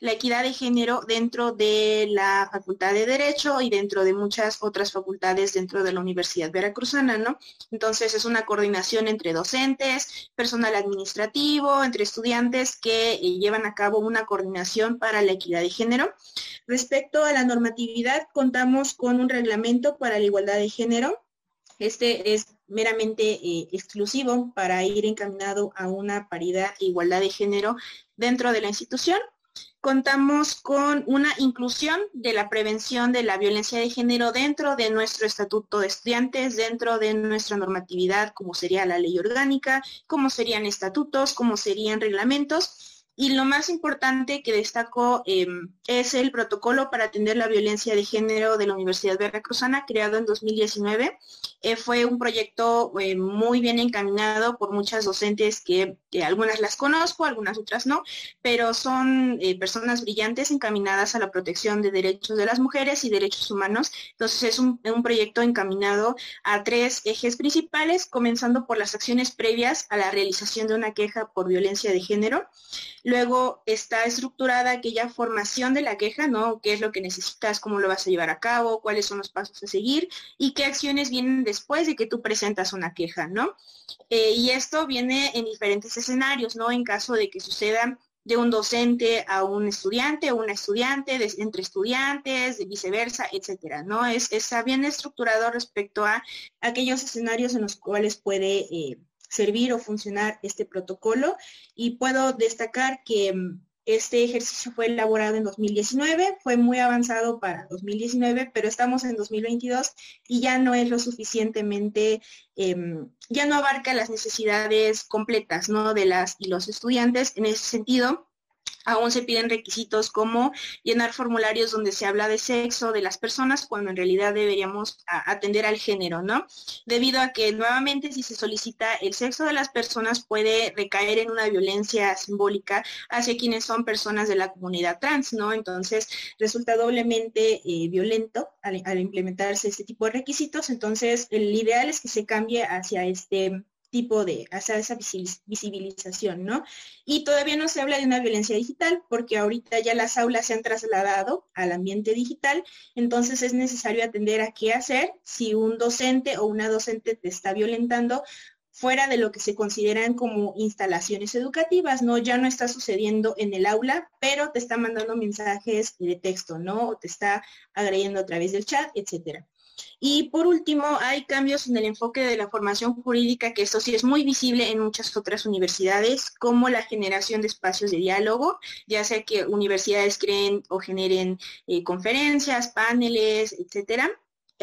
Speaker 3: la equidad de género dentro de la Facultad de Derecho y dentro de muchas otras facultades dentro de la Universidad Veracruzana, ¿no? Entonces es una coordinación entre docentes, personal administrativo, entre estudiantes que eh, llevan a cabo una coordinación para la equidad de género. Respecto a la normatividad, contamos con un reglamento para la igualdad de género. Este es meramente eh, exclusivo para ir encaminado a una paridad e igualdad de género dentro de la institución contamos con una inclusión de la prevención de la violencia de género dentro de nuestro estatuto de estudiantes, dentro de nuestra normatividad, como sería la ley orgánica, como serían estatutos, como serían reglamentos y lo más importante que destaco em, es el protocolo para atender la violencia de género de la Universidad Veracruzana, creado en 2019. Eh, fue un proyecto eh, muy bien encaminado por muchas docentes que, algunas las conozco, algunas otras no, pero son eh, personas brillantes encaminadas a la protección de derechos de las mujeres y derechos humanos. Entonces es un, un proyecto encaminado a tres ejes principales, comenzando por las acciones previas a la realización de una queja por violencia de género. Luego está estructurada aquella formación de la queja, ¿no? ¿Qué es lo que necesitas? ¿Cómo lo vas a llevar a cabo? ¿Cuáles son los pasos a seguir? ¿Y qué acciones vienen después de que tú presentas una queja, ¿no? Eh, y esto viene en diferentes escenarios, ¿no? En caso de que suceda de un docente a un estudiante una estudiante, entre estudiantes, viceversa, etcétera, ¿no? Es, está bien estructurado respecto a aquellos escenarios en los cuales puede eh, servir o funcionar este protocolo y puedo destacar que mm, Este ejercicio fue elaborado en 2019, fue muy avanzado para 2019, pero estamos en 2022 y ya no es lo suficientemente, em, ya no abarca las necesidades completas ¿no? de las y los estudiantes. En ese sentido, Aún se piden requisitos como llenar formularios donde se habla de sexo de las personas cuando en realidad deberíamos atender al género, ¿no? Debido a que nuevamente si se solicita el sexo de las personas puede recaer en una violencia simbólica hacia quienes son personas de la comunidad trans, ¿no? Entonces resulta doblemente eh, violento al, al implementarse este tipo de requisitos. Entonces el ideal es que se cambie hacia este tipo de, hacer esa visibilización, ¿no? Y todavía no se habla de una violencia digital porque ahorita ya las aulas se han trasladado al ambiente digital, entonces es necesario atender a qué hacer si un docente o una docente te está violentando fuera de lo que se consideran como instalaciones educativas, ¿no? Ya no está sucediendo en el aula, pero te está mandando mensajes de texto, ¿no? O te está agrediendo a través del chat, etcétera. Y por último, hay cambios en el enfoque de la formación jurídica, que esto sí es muy visible en muchas otras universidades, como la generación de espacios de diálogo, ya sea que universidades creen o generen eh, conferencias, paneles, etcétera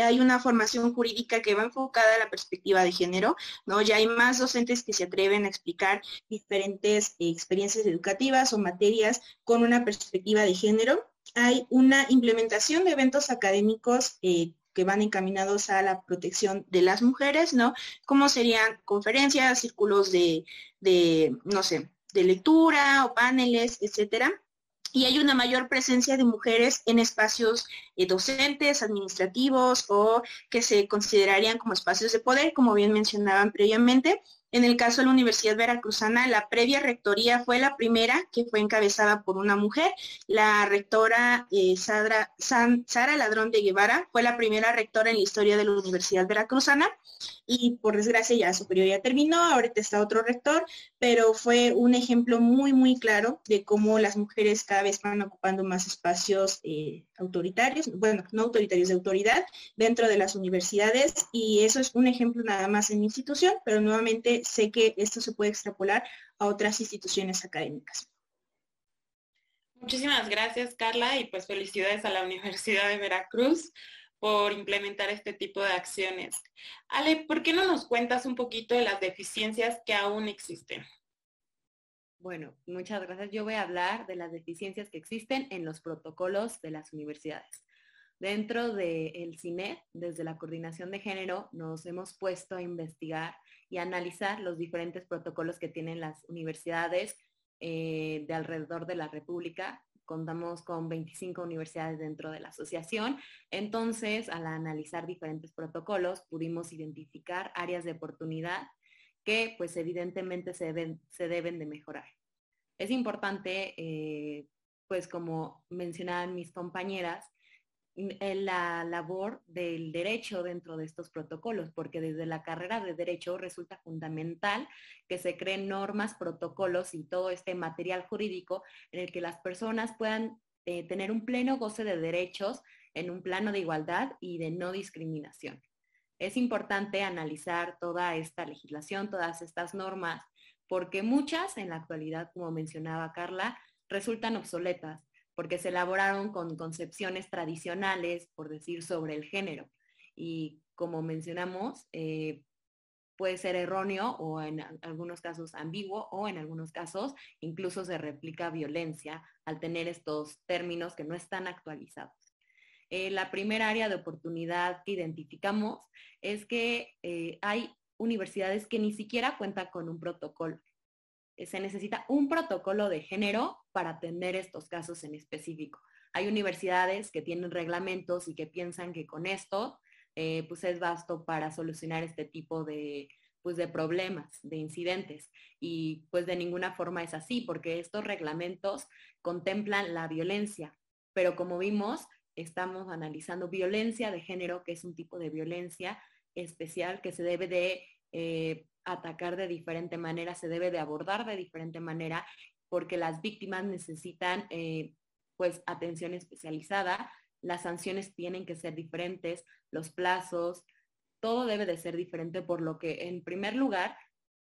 Speaker 3: hay una formación jurídica que va enfocada a la perspectiva de género, ¿no? Ya hay más docentes que se atreven a explicar diferentes experiencias educativas o materias con una perspectiva de género. Hay una implementación de eventos académicos eh, que van encaminados a la protección de las mujeres, ¿no? Como serían conferencias, círculos de, no sé, de lectura o paneles, etcétera y hay una mayor presencia de mujeres en espacios eh, docentes, administrativos o que se considerarían como espacios de poder, como bien mencionaban previamente, en el caso de la Universidad Veracruzana, la previa rectoría fue la primera que fue encabezada por una mujer. La rectora eh, Sara, Ladrón de Guevara fue la primera rectora en la historia de la Universidad Veracruzana y por desgracia ya su periodo ya terminó, ahorita está otro rector, pero fue un ejemplo muy, muy claro de cómo las mujeres cada vez van ocupando más espacios eh, autoritarios, bueno, no autoritarios de autoridad dentro de las universidades y eso es un ejemplo nada más en mi institución, pero nuevamente sé que esto se puede extrapolar a otras instituciones académicas.
Speaker 1: Muchísimas gracias, Carla, y pues felicidades a la Universidad de Veracruz por implementar este tipo de acciones. Ale, ¿por qué no nos cuentas un poquito de las deficiencias que aún existen?
Speaker 2: Bueno, muchas gracias. Yo voy a hablar de las deficiencias que existen en los protocolos de las universidades. Dentro del CINET, desde la Coordinación de Género, nos hemos puesto a investigar y analizar los diferentes protocolos que tienen las universidades eh, de alrededor de la República contamos con 25 universidades dentro de la asociación. Entonces, al analizar diferentes protocolos, pudimos identificar áreas de oportunidad que pues evidentemente se deben, se deben de mejorar. Es importante, eh, pues como mencionaban mis compañeras, la labor del derecho dentro de estos protocolos, porque desde la carrera de derecho resulta fundamental que se creen normas, protocolos y todo este material jurídico en el que las personas puedan eh, tener un pleno goce de derechos en un plano de igualdad y de no discriminación. Es importante analizar toda esta legislación, todas estas normas, porque muchas en la actualidad, como mencionaba Carla, resultan obsoletas porque se elaboraron con concepciones tradicionales, por decir, sobre el género. Y como mencionamos, eh, puede ser erróneo o en algunos casos ambiguo o en algunos casos incluso se replica violencia al tener estos términos que no están actualizados. Eh, la primera área de oportunidad que identificamos es que eh, hay universidades que ni siquiera cuentan con un protocolo se necesita un protocolo de género para atender estos casos en específico. Hay universidades que tienen reglamentos y que piensan que con esto eh, pues es vasto para solucionar este tipo de, pues de problemas, de incidentes. Y pues de ninguna forma es así, porque estos reglamentos contemplan la violencia. Pero como vimos, estamos analizando violencia de género, que es un tipo de violencia especial que se debe de eh, atacar de diferente manera, se debe de abordar de diferente manera, porque las víctimas necesitan eh, pues atención especializada, las sanciones tienen que ser diferentes, los plazos, todo debe de ser diferente, por lo que en primer lugar,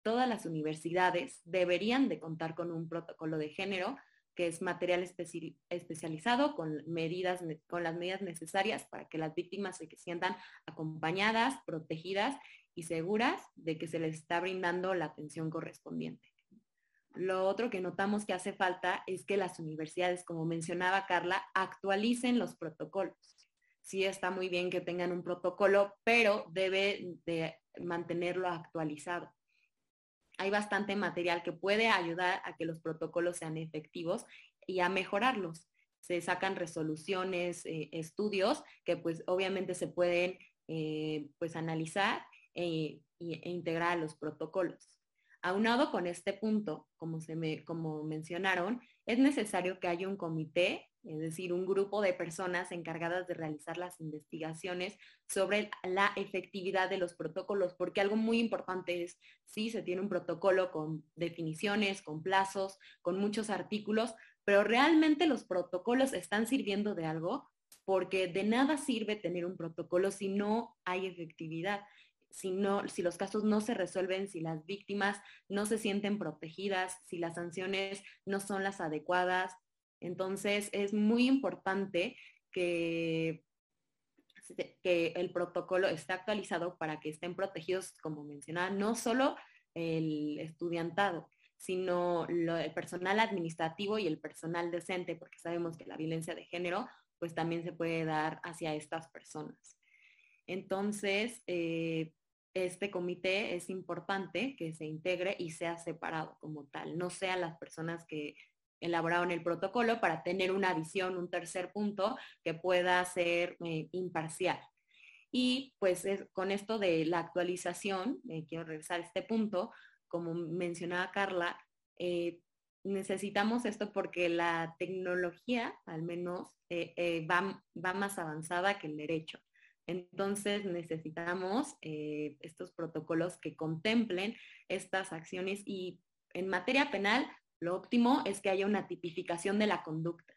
Speaker 2: todas las universidades deberían de contar con un protocolo de género que es material especializado con, medidas, con las medidas necesarias para que las víctimas se sientan acompañadas, protegidas y seguras de que se les está brindando la atención correspondiente. Lo otro que notamos que hace falta es que las universidades, como mencionaba Carla, actualicen los protocolos. Sí está muy bien que tengan un protocolo, pero debe de mantenerlo actualizado hay bastante material que puede ayudar a que los protocolos sean efectivos y a mejorarlos. Se sacan resoluciones, eh, estudios que pues obviamente se pueden eh, pues analizar e, e, integrar a los protocolos. Aunado con este punto, como, se me, como mencionaron, es necesario que haya un comité es decir, un grupo de personas encargadas de realizar las investigaciones sobre la efectividad de los protocolos, porque algo muy importante es, sí, se tiene un protocolo con definiciones, con plazos, con muchos artículos, pero realmente los protocolos están sirviendo de algo, porque de nada sirve tener un protocolo si no hay efectividad. Si, no, si los casos no se resuelven, si las víctimas no se sienten protegidas, si las sanciones no son las adecuadas, entonces es muy importante que, que el protocolo esté actualizado para que estén protegidos, como mencionaba, no solo el estudiantado, sino el personal administrativo y el personal decente, porque sabemos que la violencia de género pues también se puede dar hacia estas personas. Entonces, eh, este comité es importante que se integre y sea separado como tal, no sean las personas que elaborado en el protocolo para tener una visión, un tercer punto que pueda ser eh, imparcial. Y pues con esto de la actualización, eh, quiero regresar a este punto, como mencionaba Carla, eh, necesitamos esto porque la tecnología, al menos, va, va, más avanzada que el derecho. Entonces necesitamos estos protocolos que contemplen estas acciones y en materia penal lo óptimo es que haya una tipificación de la conducta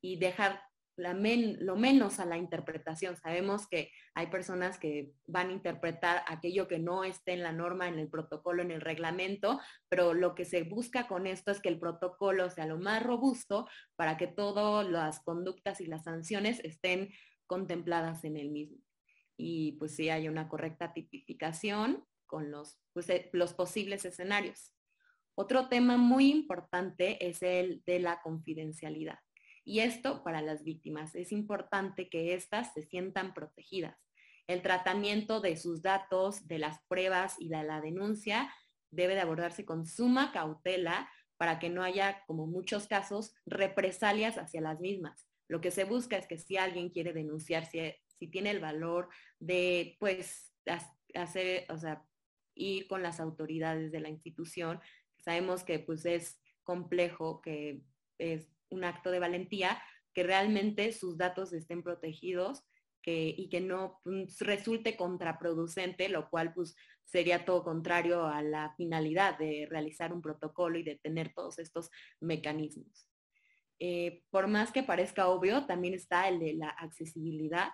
Speaker 2: y dejar lo menos a la interpretación. Sabemos que hay personas que van a interpretar aquello que no esté en la norma, en el protocolo, en el reglamento, pero lo que se busca con esto es que el protocolo sea lo más robusto para que todas las conductas y las sanciones estén contempladas en el mismo. Y pues sí haya una correcta tipificación con los, pues, eh, los posibles escenarios. Otro tema muy importante es el de la confidencialidad. Y esto para las víctimas. Es importante que éstas se sientan protegidas. El tratamiento de sus datos, de las pruebas y de la denuncia debe de abordarse con suma cautela para que no haya, como muchos casos, represalias hacia las mismas. Lo que se busca es que si alguien quiere denunciar, si, si tiene el valor de, pues, hacer, o sea, ir con las autoridades de la institución, Sabemos que pues es complejo, que es un acto de valentía, que realmente sus datos estén protegidos que, y que no pues, resulte contraproducente, lo cual pues sería todo contrario a la finalidad de realizar un protocolo y de tener todos estos mecanismos. Eh, por más que parezca obvio, también está el de la accesibilidad.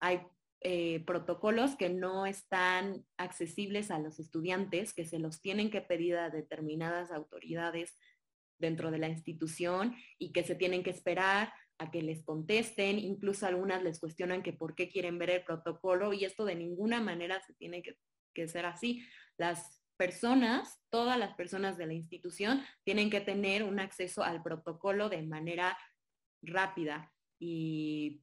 Speaker 2: Hay eh, protocolos que no están accesibles a los estudiantes, que se los tienen que pedir a determinadas autoridades dentro de la institución y que se tienen que esperar a que les contesten, incluso algunas les cuestionan que por qué quieren ver el protocolo y esto de ninguna manera se tiene que, que ser así. Las personas, todas las personas de la institución tienen que tener un acceso al protocolo de manera rápida y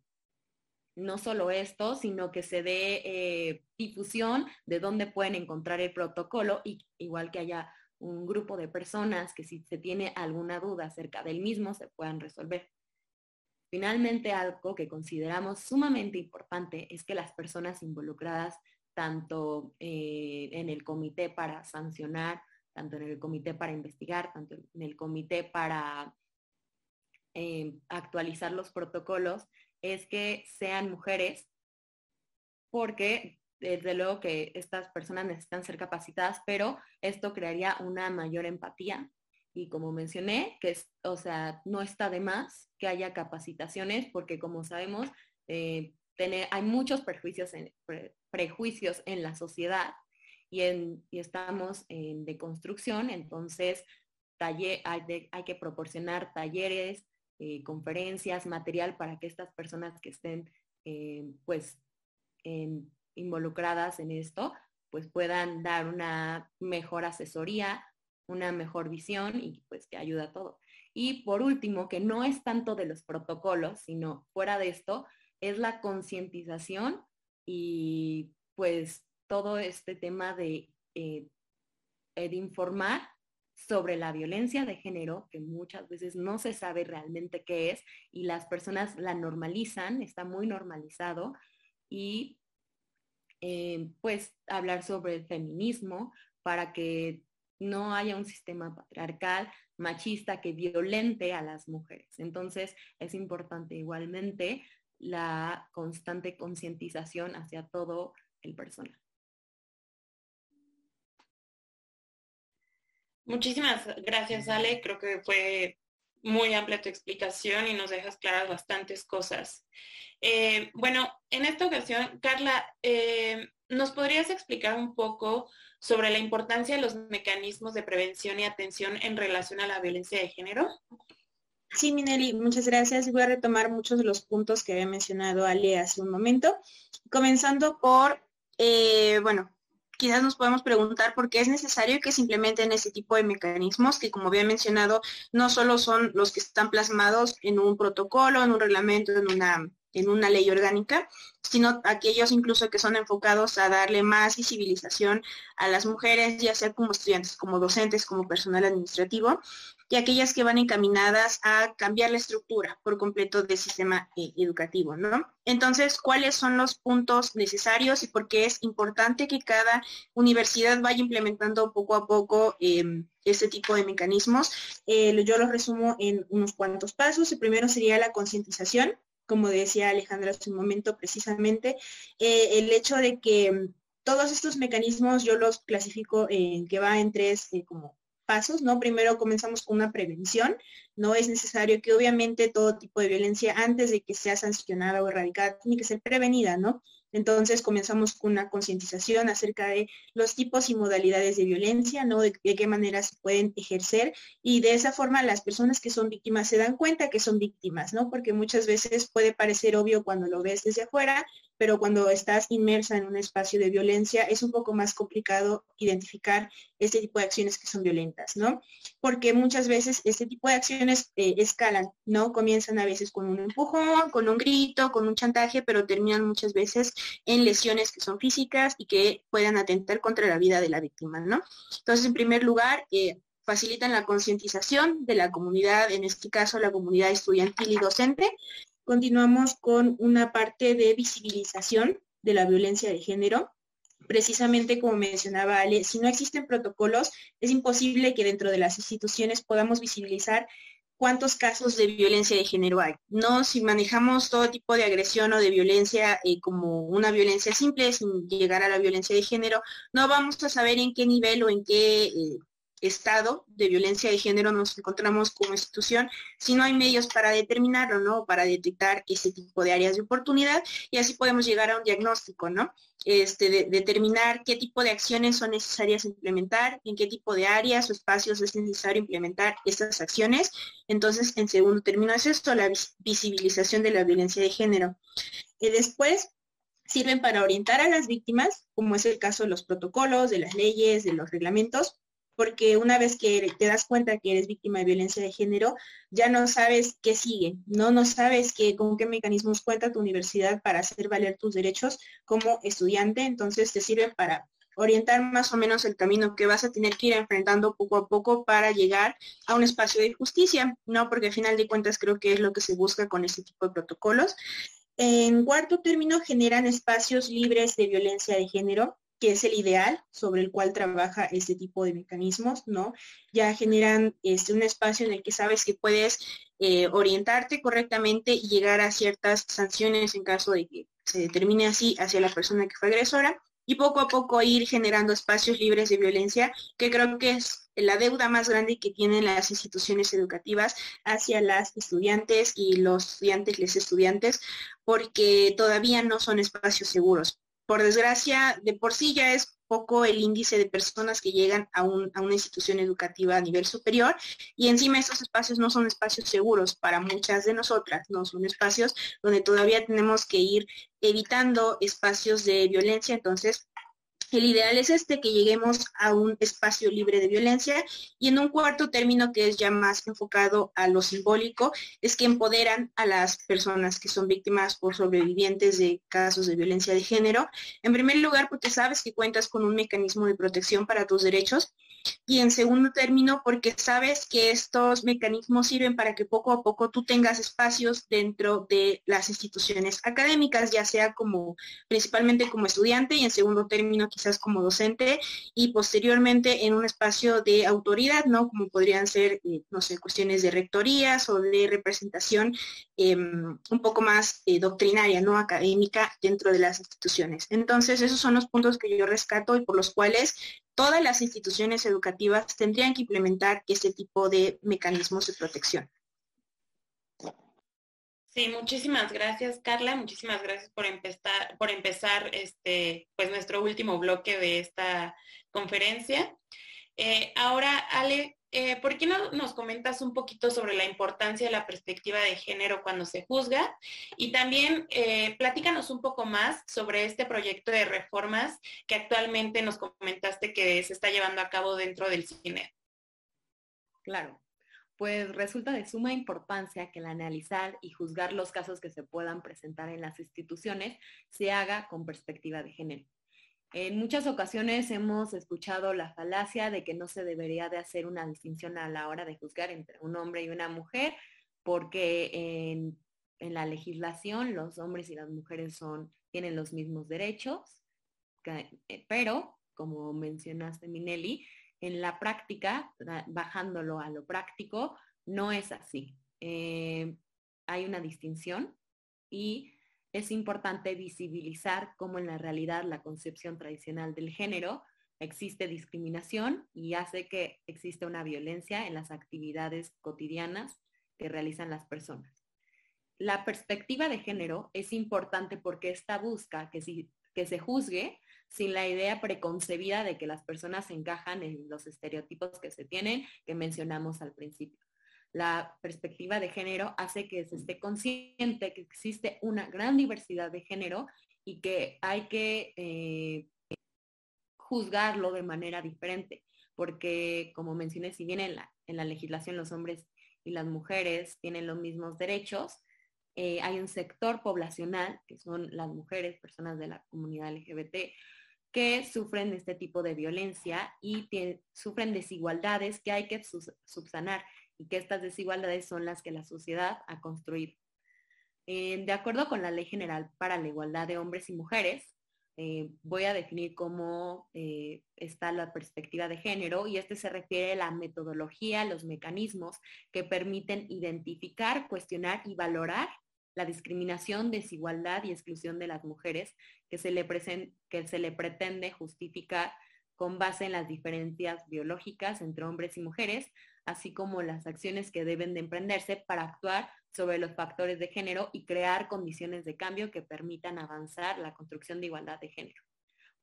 Speaker 2: no solo esto, sino que se dé eh, difusión de dónde pueden encontrar el protocolo y igual que haya un grupo de personas que si se tiene alguna duda acerca del mismo se puedan resolver. Finalmente, algo que consideramos sumamente importante es que las personas involucradas, tanto eh, en el comité para sancionar, tanto en el comité para investigar, tanto en el comité para eh, actualizar los protocolos, es que sean mujeres, porque desde luego que estas personas necesitan ser capacitadas, pero esto crearía una mayor empatía. Y como mencioné, que es, o sea, no está de más que haya capacitaciones, porque como sabemos, eh, hay muchos prejuicios en, prejuicios en la sociedad y, en, y estamos en deconstrucción, entonces taller, hay, que proporcionar talleres, eh, conferencias, material para que estas personas que estén eh, pues involucradas en esto, pues puedan dar una mejor asesoría, una mejor visión y pues que ayuda a todo. Y por último, que no es tanto de los protocolos, sino fuera de esto, es la concientización y pues todo este tema de, eh, de informar sobre la violencia de género, que muchas veces no se sabe realmente qué es y las personas la normalizan, está muy normalizado, y eh, pues hablar sobre el feminismo para que no haya un sistema patriarcal, machista que violente a las mujeres. Entonces es importante igualmente la constante concientización hacia todo el personal.
Speaker 1: Muchísimas gracias, Ale. Creo que fue muy amplia tu explicación y nos dejas claras bastantes cosas. Eh, bueno, en esta ocasión, Carla, eh, ¿nos podrías explicar un poco sobre la importancia de los mecanismos de prevención y atención en relación a la violencia de género?
Speaker 3: Sí, Minelli, muchas gracias. Voy a retomar muchos de los puntos que había mencionado Ale hace un momento, comenzando por, eh, bueno, quizás nos podemos preguntar por qué es necesario que se implementen ese tipo de mecanismos que, como había mencionado, no solo son los que están plasmados en un protocolo, en un reglamento, en una, en una ley orgánica, sino aquellos incluso que son enfocados a darle más visibilización a las mujeres, ya sea como estudiantes, como docentes, como personal administrativo, y aquellas que van encaminadas a cambiar la estructura por completo del sistema eh, educativo, ¿no? Entonces, ¿cuáles son los puntos necesarios y por qué es importante que cada universidad vaya implementando poco a poco em, este tipo de mecanismos? Eh, yo los resumo en unos cuantos pasos. El primero sería la concientización, como decía Alejandra hace un momento precisamente, eh, el hecho de que em, todos estos mecanismos yo los clasifico en que va en tres como pasos, ¿no? Primero comenzamos con una prevención. No es necesario que obviamente todo tipo de violencia antes de que sea sancionada o erradicada tiene que ser prevenida, ¿no? Entonces comenzamos con una concientización acerca de los tipos y modalidades de violencia, ¿no? De, qué manera se pueden ejercer y de esa forma las personas que son víctimas se dan cuenta que son víctimas, ¿no? Porque muchas veces puede parecer obvio cuando lo ves desde afuera, pero cuando estás inmersa en un espacio de violencia es un poco más complicado identificar este tipo de acciones que son violentas, ¿no? Porque muchas veces este tipo de acciones eh, escalan, ¿no? Comienzan a veces con un empujón, con un grito, con un chantaje, pero terminan muchas veces en lesiones que son físicas y que puedan atentar contra la vida de la víctima, ¿no? Entonces, en primer lugar, eh, facilitan la concientización de la comunidad, en este caso la comunidad estudiantil y docente. Continuamos con una parte de visibilización de la violencia de género. Precisamente como mencionaba Ale, si no existen protocolos, es imposible que dentro de las instituciones podamos visibilizar cuántos casos de violencia de género hay. No, si manejamos todo tipo de agresión o de violencia eh, como una violencia simple, sin llegar a la violencia de género, no vamos a saber en qué nivel o en qué eh, estado de violencia de género nos encontramos como institución si no hay medios para determinarlo, ¿no? Para detectar ese tipo de áreas de oportunidad y así podemos llegar a un diagnóstico, ¿no? Este, de, determinar qué tipo de acciones son necesarias implementar, en qué tipo de áreas o espacios es necesario implementar estas acciones. Entonces, en segundo término es esto, la visibilización de la violencia de género. Y después, sirven para orientar a las víctimas, como es el caso de los protocolos, de las leyes, de los reglamentos, porque una vez que te das cuenta que eres víctima de violencia de género, ya no sabes qué sigue, ¿no? No sabes que, con qué mecanismos cuenta tu universidad para hacer valer tus derechos como estudiante, entonces te sirve para orientar más o menos el camino que vas a tener que ir enfrentando poco a poco para llegar a un espacio de justicia, ¿no? Porque al final de cuentas creo que es lo que se busca con este tipo de protocolos. En cuarto término, generan espacios libres de violencia de género, que es el ideal sobre el cual trabaja este tipo de mecanismos, ¿no? Ya generan este, un espacio en el que sabes que puedes eh, orientarte correctamente y llegar a ciertas sanciones en caso de que se determine así hacia la persona que fue agresora y poco a poco ir generando espacios libres de violencia, que creo que es la deuda más grande que tienen las instituciones educativas hacia las estudiantes y los estudiantes, les estudiantes, porque todavía no son espacios seguros por desgracia, de por sí ya es poco el índice de personas que llegan a, a, una institución educativa a nivel superior y encima estos espacios no son espacios seguros para muchas de nosotras, no son espacios donde todavía tenemos que ir evitando espacios de violencia, entonces el ideal es este, que lleguemos a un espacio libre de violencia y en un cuarto término que es ya más enfocado a lo simbólico, es que empoderan a las personas que son víctimas o sobrevivientes de casos de violencia de género. En primer lugar, porque sabes que cuentas con un mecanismo de protección para tus derechos y en segundo término, porque sabes que estos mecanismos sirven para que poco a poco tú tengas espacios dentro de las instituciones académicas, ya sea como principalmente como estudiante y en segundo término quizás como docente y posteriormente en un espacio de autoridad, ¿no? Como podrían ser, eh, no sé, cuestiones de rectorías o de representación em, un poco más eh, doctrinaria, ¿no? Académica dentro de las instituciones. Entonces, esos son los puntos que yo rescato y por los cuales todas las instituciones educativas tendrían que implementar este tipo de mecanismos de protección.
Speaker 1: Sí, muchísimas gracias, Carla. Muchísimas gracias por empezar, por empezar este, pues nuestro último bloque de esta conferencia. Eh, ahora, Ale, eh, ¿por qué no nos comentas un poquito sobre la importancia de la perspectiva de género cuando se juzga? Y también eh, platícanos un poco más sobre este proyecto de reformas que actualmente nos comentaste que se está llevando a cabo dentro del cine.
Speaker 2: Claro pues resulta de suma importancia que el analizar y juzgar los casos que se puedan presentar en las instituciones se haga con perspectiva de género. En muchas ocasiones hemos escuchado la falacia de que no se debería de hacer una distinción a la hora de juzgar entre un hombre y una mujer, porque en, la legislación los hombres y las mujeres tienen los mismos derechos, eh, pero, como mencionaste, Minelli, en la práctica, bajándolo a lo práctico, no es así. Eh, hay una distinción y es importante visibilizar cómo en la realidad la concepción tradicional del género existe discriminación y hace que exista una violencia en las actividades cotidianas que realizan las personas. La perspectiva de género es importante porque esta busca que, que se juzgue sin la idea preconcebida de que las personas encajan en los estereotipos que se tienen, que mencionamos al principio. La perspectiva de género hace que se esté consciente que existe una gran diversidad de género y que hay que eh, juzgarlo de manera diferente, porque como mencioné, si bien en la, en la legislación los hombres y las mujeres tienen los mismos derechos, eh, hay un sector poblacional, que son las mujeres, personas de la comunidad LGBT, que sufren este tipo de violencia y sufren desigualdades que hay que subsanar y que estas desigualdades son las que la sociedad ha construido. De acuerdo con la Ley General para la Igualdad de Hombres y Mujeres, eh, voy a definir cómo eh, está la perspectiva de género y este se refiere a la metodología, los mecanismos que permiten identificar, cuestionar y valorar la discriminación, desigualdad y exclusión de las mujeres que se le, que se le pretende justificar con base en las diferencias biológicas entre hombres y mujeres, así como las acciones que deben de emprenderse para actuar sobre los factores de género y crear condiciones de cambio que permitan avanzar la construcción de igualdad de género.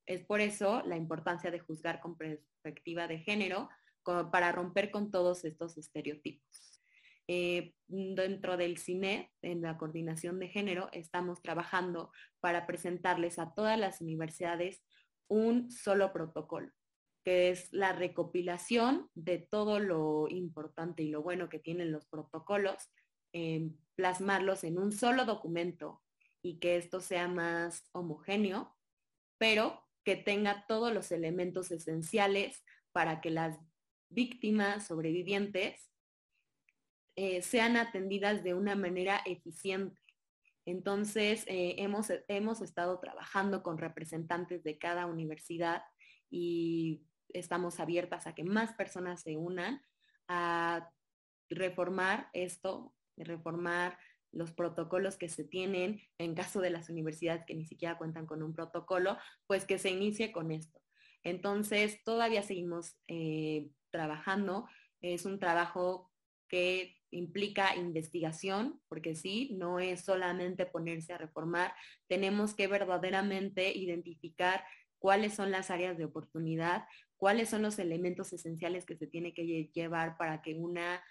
Speaker 2: Es por eso la importancia de juzgar con perspectiva de género para romper con todos estos estereotipos. Eh, dentro del CINE, en la coordinación de género, estamos trabajando para presentarles a todas las universidades un solo protocolo, que es la recopilación de todo lo importante y lo bueno que tienen los protocolos, plasmarlos en un solo documento y que esto sea más homogéneo, pero que tenga todos los elementos esenciales para que las víctimas sobrevivientes eh, sean atendidas de una manera eficiente. Entonces, eh, hemos, hemos estado trabajando con representantes de cada universidad y estamos abiertas a que más personas se unan a reformar esto, reformar los protocolos que se tienen en caso de las universidades que ni siquiera cuentan con un protocolo, pues que se inicie con esto. Entonces, todavía seguimos eh, trabajando. Es un trabajo que implica investigación, porque sí, no es solamente ponerse a reformar, tenemos que verdaderamente identificar cuáles son las áreas de oportunidad, cuáles son los elementos esenciales que se tiene que llevar para que una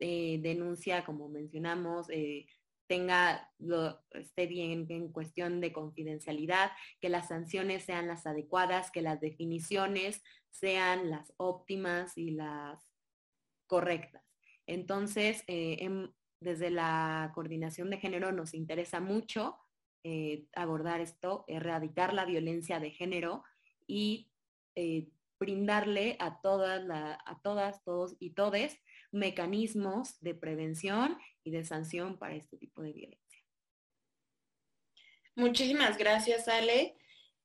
Speaker 2: eh, denuncia, como mencionamos, eh, tenga esté bien en cuestión de confidencialidad, que las sanciones sean las adecuadas, que las definiciones sean las óptimas y las correctas. Entonces, eh, desde la coordinación de género nos interesa mucho abordar esto, erradicar la violencia de género y brindarle a todas, a todas, todos y todes mecanismos de prevención y de sanción para este tipo de violencia.
Speaker 1: Muchísimas gracias, Ale.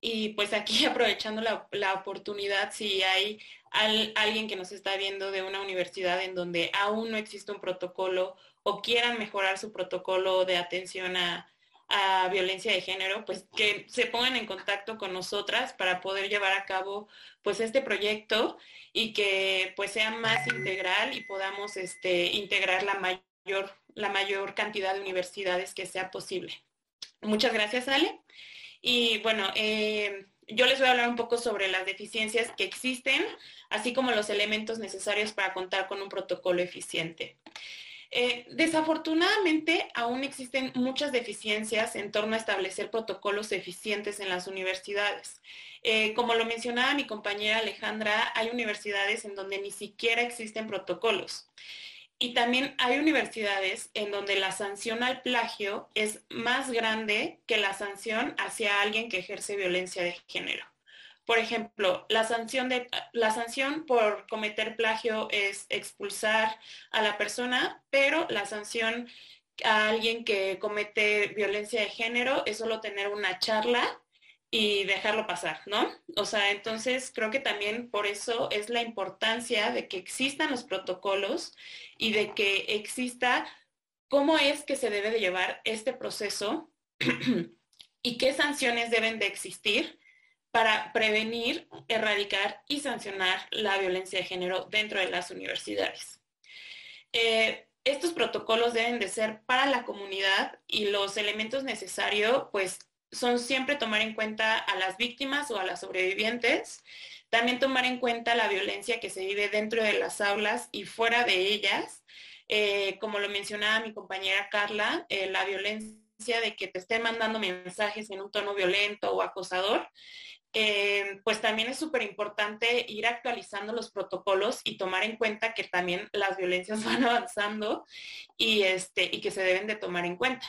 Speaker 1: Y pues aquí [LAUGHS] aprovechando la, oportunidad, si hay alguien que nos está viendo de una universidad en donde aún no existe un protocolo o quieran mejorar su protocolo de atención a, a violencia de género, pues que se pongan en contacto con nosotras para poder llevar a cabo pues este proyecto y que pues sea más integral y podamos este, integrar la mayor, la mayor cantidad de universidades que sea posible. Muchas gracias, Ale. Y bueno, eh, yo les voy a hablar un poco sobre las deficiencias que existen, así como los elementos necesarios para contar con un protocolo eficiente. Eh, desafortunadamente, aún existen muchas deficiencias en torno a establecer protocolos eficientes en las universidades. Eh, como lo mencionaba mi compañera Alejandra, hay universidades en donde ni siquiera existen protocolos. Y también hay universidades en donde la sanción al plagio es más grande que la sanción hacia alguien que ejerce violencia de género. Por ejemplo, la sanción, de, la sanción por cometer plagio es expulsar a la persona, pero la sanción a alguien que comete violencia de género es solo tener una charla y dejarlo pasar, ¿no? O sea, entonces creo que también por eso es la importancia de que existan los protocolos y de que exista cómo es que se debe de llevar este proceso [CLEARS THROAT] y qué sanciones deben de existir para prevenir, erradicar y sancionar la violencia de género dentro de las universidades. Eh, estos protocolos deben de ser para la comunidad y los elementos necesarios, pues, son siempre tomar en cuenta a las víctimas o a las sobrevivientes, también tomar en cuenta la violencia que se vive dentro de las aulas y fuera de ellas. Eh, como lo mencionaba mi compañera Carla, eh, la violencia de que te estén mandando mensajes en un tono violento o acosador eh, pues también es súper importante ir actualizando los protocolos y tomar en cuenta que también las violencias [LAUGHS] van avanzando y, este, y que se deben de tomar en cuenta.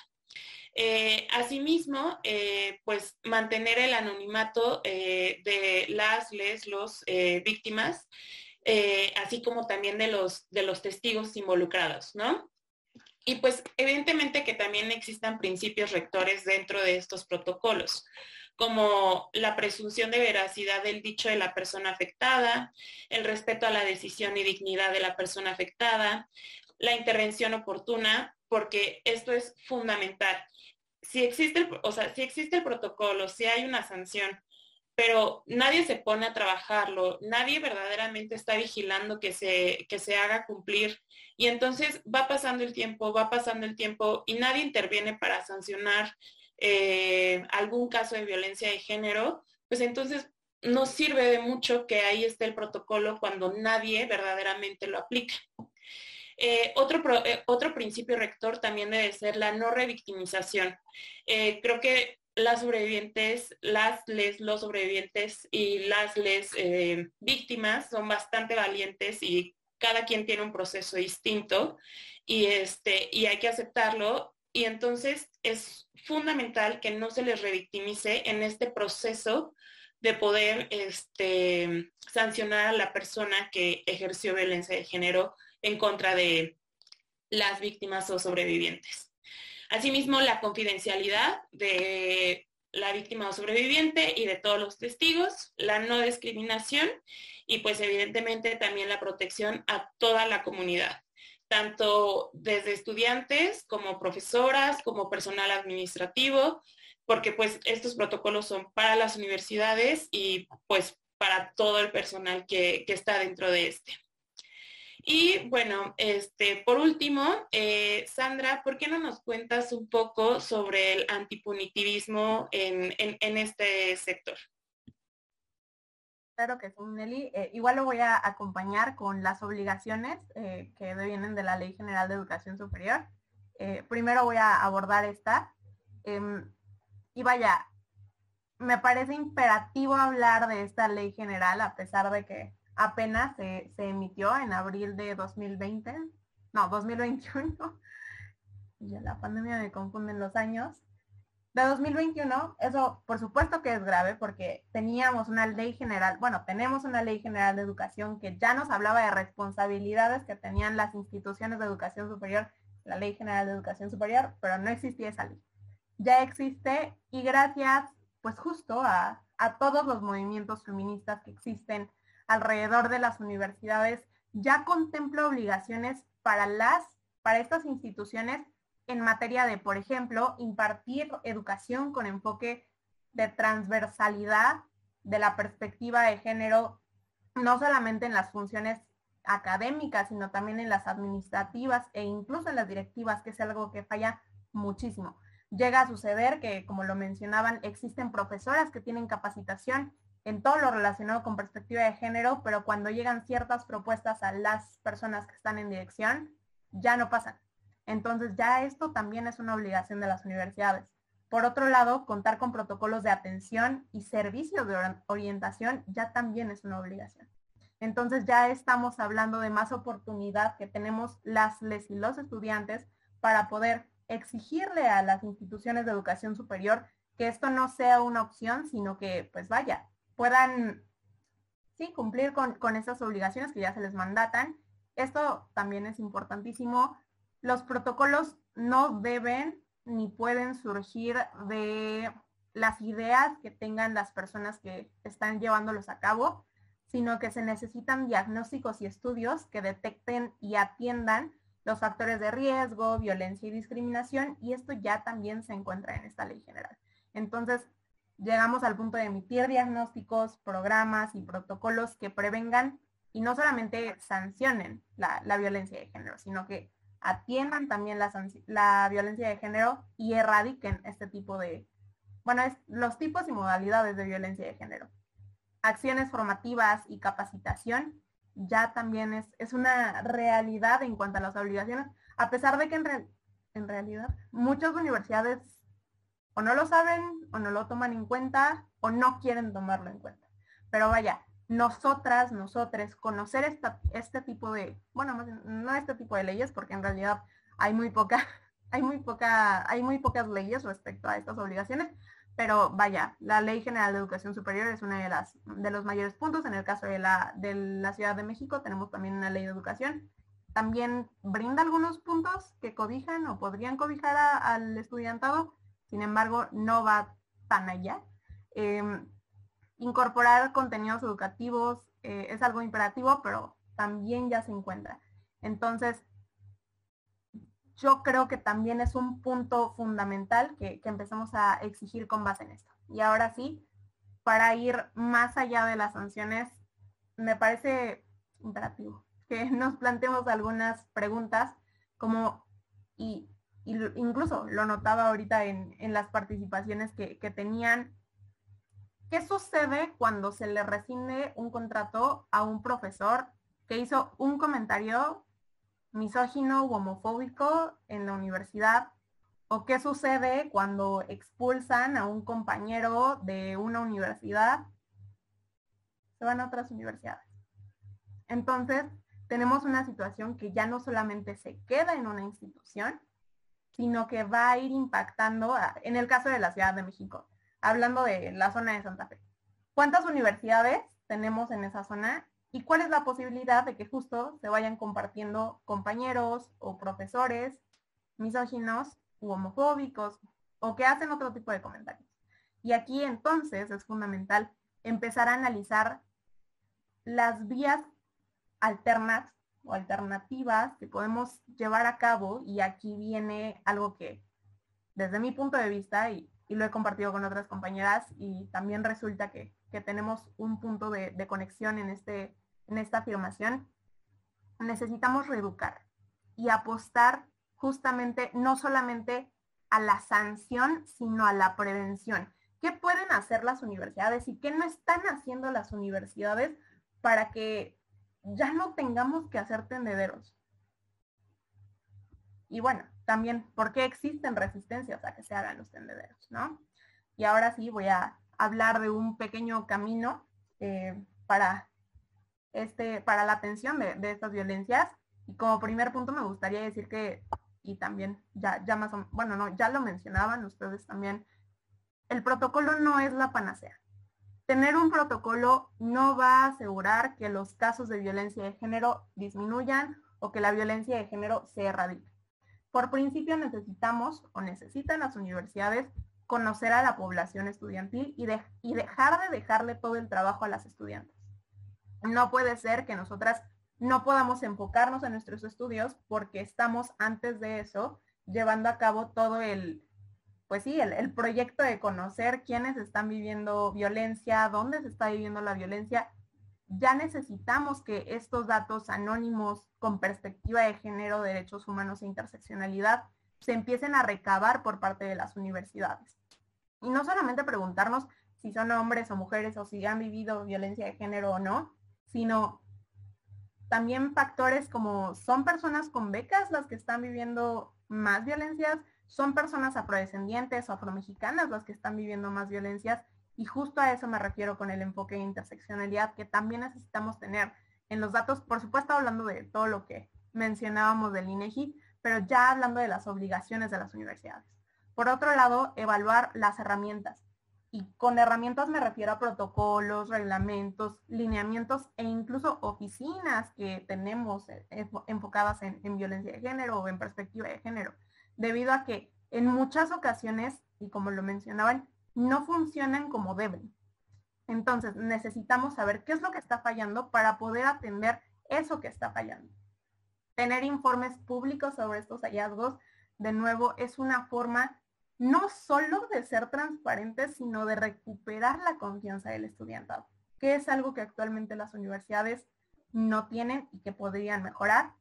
Speaker 1: Eh, asimismo, eh, pues mantener el anonimato de las, les, los víctimas, así como también de los, de los testigos involucrados, ¿no? Y pues evidentemente que también existan principios rectores dentro de estos protocolos como la presunción de veracidad del dicho de la persona afectada, el respeto a la decisión y dignidad de la persona afectada, la intervención oportuna, porque esto es fundamental. Si existe, el, o sea, si existe el protocolo, si hay una sanción, pero nadie se pone a trabajarlo, nadie verdaderamente está vigilando que se, que se haga cumplir. Y entonces va pasando el tiempo, va pasando el tiempo y nadie interviene para sancionar eh, algún caso de violencia de género, pues entonces no sirve de mucho que ahí esté el protocolo cuando nadie verdaderamente lo aplica. Eh, otro, eh, otro principio rector también debe ser la no revictimización. creo que las sobrevivientes, las les, los sobrevivientes y las les víctimas son bastante valientes y cada quien tiene un proceso distinto y, este, y hay que aceptarlo. Y entonces es fundamental que no se les revictimice en este proceso de poder este, sancionar a la persona que ejerció violencia de género en contra de las víctimas o sobrevivientes. Asimismo, la confidencialidad de la víctima o sobreviviente y de todos los testigos, la no discriminación y pues evidentemente también la protección a toda la comunidad tanto desde estudiantes como profesoras, como personal administrativo, porque pues estos protocolos son para las universidades y pues para todo el personal que, está dentro de este. Y bueno, este, por último, eh, Sandra, ¿por qué no nos cuentas un poco sobre el antipunitivismo en, en este sector?
Speaker 4: Claro que sí, Nelly. Eh, igual lo voy a acompañar con las obligaciones eh, que vienen de la Ley General de Educación Superior. Primero voy a abordar esta. Em, y vaya, me parece imperativo hablar de esta ley general a pesar de que apenas se, se emitió en abril de 2020, no, 2021. [LAUGHS] Ya la pandemia me confunden los años de 2021, eso por supuesto que es grave porque teníamos una ley general, bueno, tenemos una ley general de educación que ya nos hablaba de responsabilidades que tenían las instituciones de educación superior, la ley general de educación superior, pero no existía esa ley. Ya existe y gracias pues justo a, a todos los movimientos feministas que existen alrededor de las universidades, ya contempla obligaciones para las, para estas instituciones en materia de, por ejemplo, impartir educación con enfoque de transversalidad de la perspectiva de género, no solamente en las funciones académicas, sino también en las administrativas e incluso en las directivas, que es algo que falla muchísimo. Llega a suceder que, como lo mencionaban, existen profesoras que tienen capacitación en todo lo relacionado con perspectiva de género, pero cuando llegan ciertas propuestas a las personas que están en dirección, ya no pasan. Entonces ya esto también es una obligación de las universidades. Por otro lado, contar con protocolos de atención y servicios de orientación ya también es una obligación. Entonces ya estamos hablando de más oportunidad que tenemos las les y los estudiantes para poder exigirle a las instituciones de educación superior que esto no sea una opción, sino que, pues vaya, puedan, cumplir con, con esas obligaciones que ya se les mandatan. Esto también es importantísimo los protocolos no deben ni pueden surgir de las ideas que tengan las personas que están llevándolos a cabo, sino que se necesitan diagnósticos y estudios que detecten y atiendan los factores de riesgo, violencia y discriminación, y esto ya también se encuentra en esta ley general. Entonces, llegamos al punto de emitir diagnósticos, programas y protocolos que prevengan y no solamente sancionen la, la violencia de género, sino que atiendan también la, violencia de género y erradiquen este tipo de, bueno, los tipos y modalidades de violencia de género. Acciones formativas y capacitación ya también es, es una realidad en cuanto a las obligaciones, a pesar de que en, en realidad muchas universidades o no lo saben o no lo toman en cuenta o no quieren tomarlo en cuenta. Pero vaya, nosotras, nosotres, conocer esta, este tipo de, bueno, no este tipo de leyes, porque en realidad hay muy poca, [LAUGHS] hay muy poca, hay muy pocas leyes respecto a estas obligaciones, pero vaya, la Ley General de Educación Superior es una de las de los mayores puntos. En el caso de la, de la Ciudad de México tenemos también una ley de educación. También brinda algunos puntos que cobijan o podrían cobijar al estudiantado, sin embargo, no va tan allá. Em, incorporar contenidos educativos eh, es algo imperativo, pero también ya se encuentra. Entonces, yo creo que también es un punto fundamental que, que a exigir con base en esto. Y ahora sí, para ir más allá de las sanciones, me parece imperativo que [LAUGHS] nos planteemos algunas preguntas como, y, incluso lo notaba ahorita en, las participaciones que, que tenían ¿Qué sucede cuando se le rescinde un contrato a un profesor que hizo un comentario misógino u homofóbico en la universidad? ¿O qué sucede cuando expulsan a un compañero de una universidad? Se van a otras universidades. Entonces, tenemos una situación que ya no solamente se queda en una institución, sino que va a ir impactando, en el caso de la Ciudad de México, hablando de la zona de Santa Fe. ¿Cuántas universidades tenemos en esa zona? ¿Y cuál es la posibilidad de que justo se vayan compartiendo compañeros o profesores misóginos u homofóbicos o que hacen otro tipo de comentarios? Y aquí entonces es fundamental empezar a analizar las vías alternas o alternativas que podemos llevar a cabo y aquí viene algo que desde mi punto de vista y lo he compartido con otras compañeras y también resulta que, tenemos un punto de, conexión en, este, en esta afirmación. Necesitamos reeducar y apostar justamente no solamente a la sanción, sino a la prevención. ¿qué pueden hacer las universidades y qué no están haciendo las universidades para que ya no tengamos que hacer tendederos? Y bueno, también, ¿por qué existen resistencias a que se hagan los tendederos? ¿no? Y ahora sí voy a hablar de un pequeño camino eh, para, este, para la atención de, estas violencias. Y como primer punto me gustaría decir que, y también ya, ya más o, bueno, no, ya lo mencionaban ustedes también, el protocolo no es la panacea. Tener un protocolo no va a asegurar que los casos de violencia de género disminuyan o que la violencia de género se erradique. Por principio necesitamos o necesitan las universidades conocer a la población estudiantil y, y dejar de dejarle todo el trabajo a las estudiantes. No puede ser que nosotras no podamos enfocarnos en nuestros estudios porque estamos antes de eso llevando a cabo todo el, pues sí, el, proyecto de conocer quiénes están viviendo violencia, dónde se está viviendo la violencia. Ya necesitamos que estos datos anónimos con perspectiva de género, derechos humanos e interseccionalidad se empiecen a recabar por parte de las universidades. Y no solamente preguntarnos si son hombres o mujeres o si han vivido violencia de género o no, sino también factores como son personas con becas las que están viviendo más violencias, son personas afrodescendientes o afromexicanas las que están viviendo más violencias y justo a eso me refiero con el enfoque de interseccionalidad que también necesitamos tener en los datos, por supuesto hablando de todo lo que mencionábamos del INEGI, pero ya hablando de las obligaciones de las universidades. Por otro lado, evaluar las herramientas. Y con herramientas me refiero a protocolos, reglamentos, lineamientos e incluso oficinas que tenemos eh, enfocadas en, en violencia de género o en perspectiva de género, debido a que en muchas ocasiones, y como lo mencionaban, no funcionan como deben. Entonces, necesitamos saber qué es lo que está fallando para poder atender eso que está fallando. Tener informes públicos sobre estos hallazgos, de nuevo, es una forma no solo de ser transparentes, sino de recuperar la confianza del estudiantado, que es algo que actualmente las universidades no tienen y que podrían mejorar.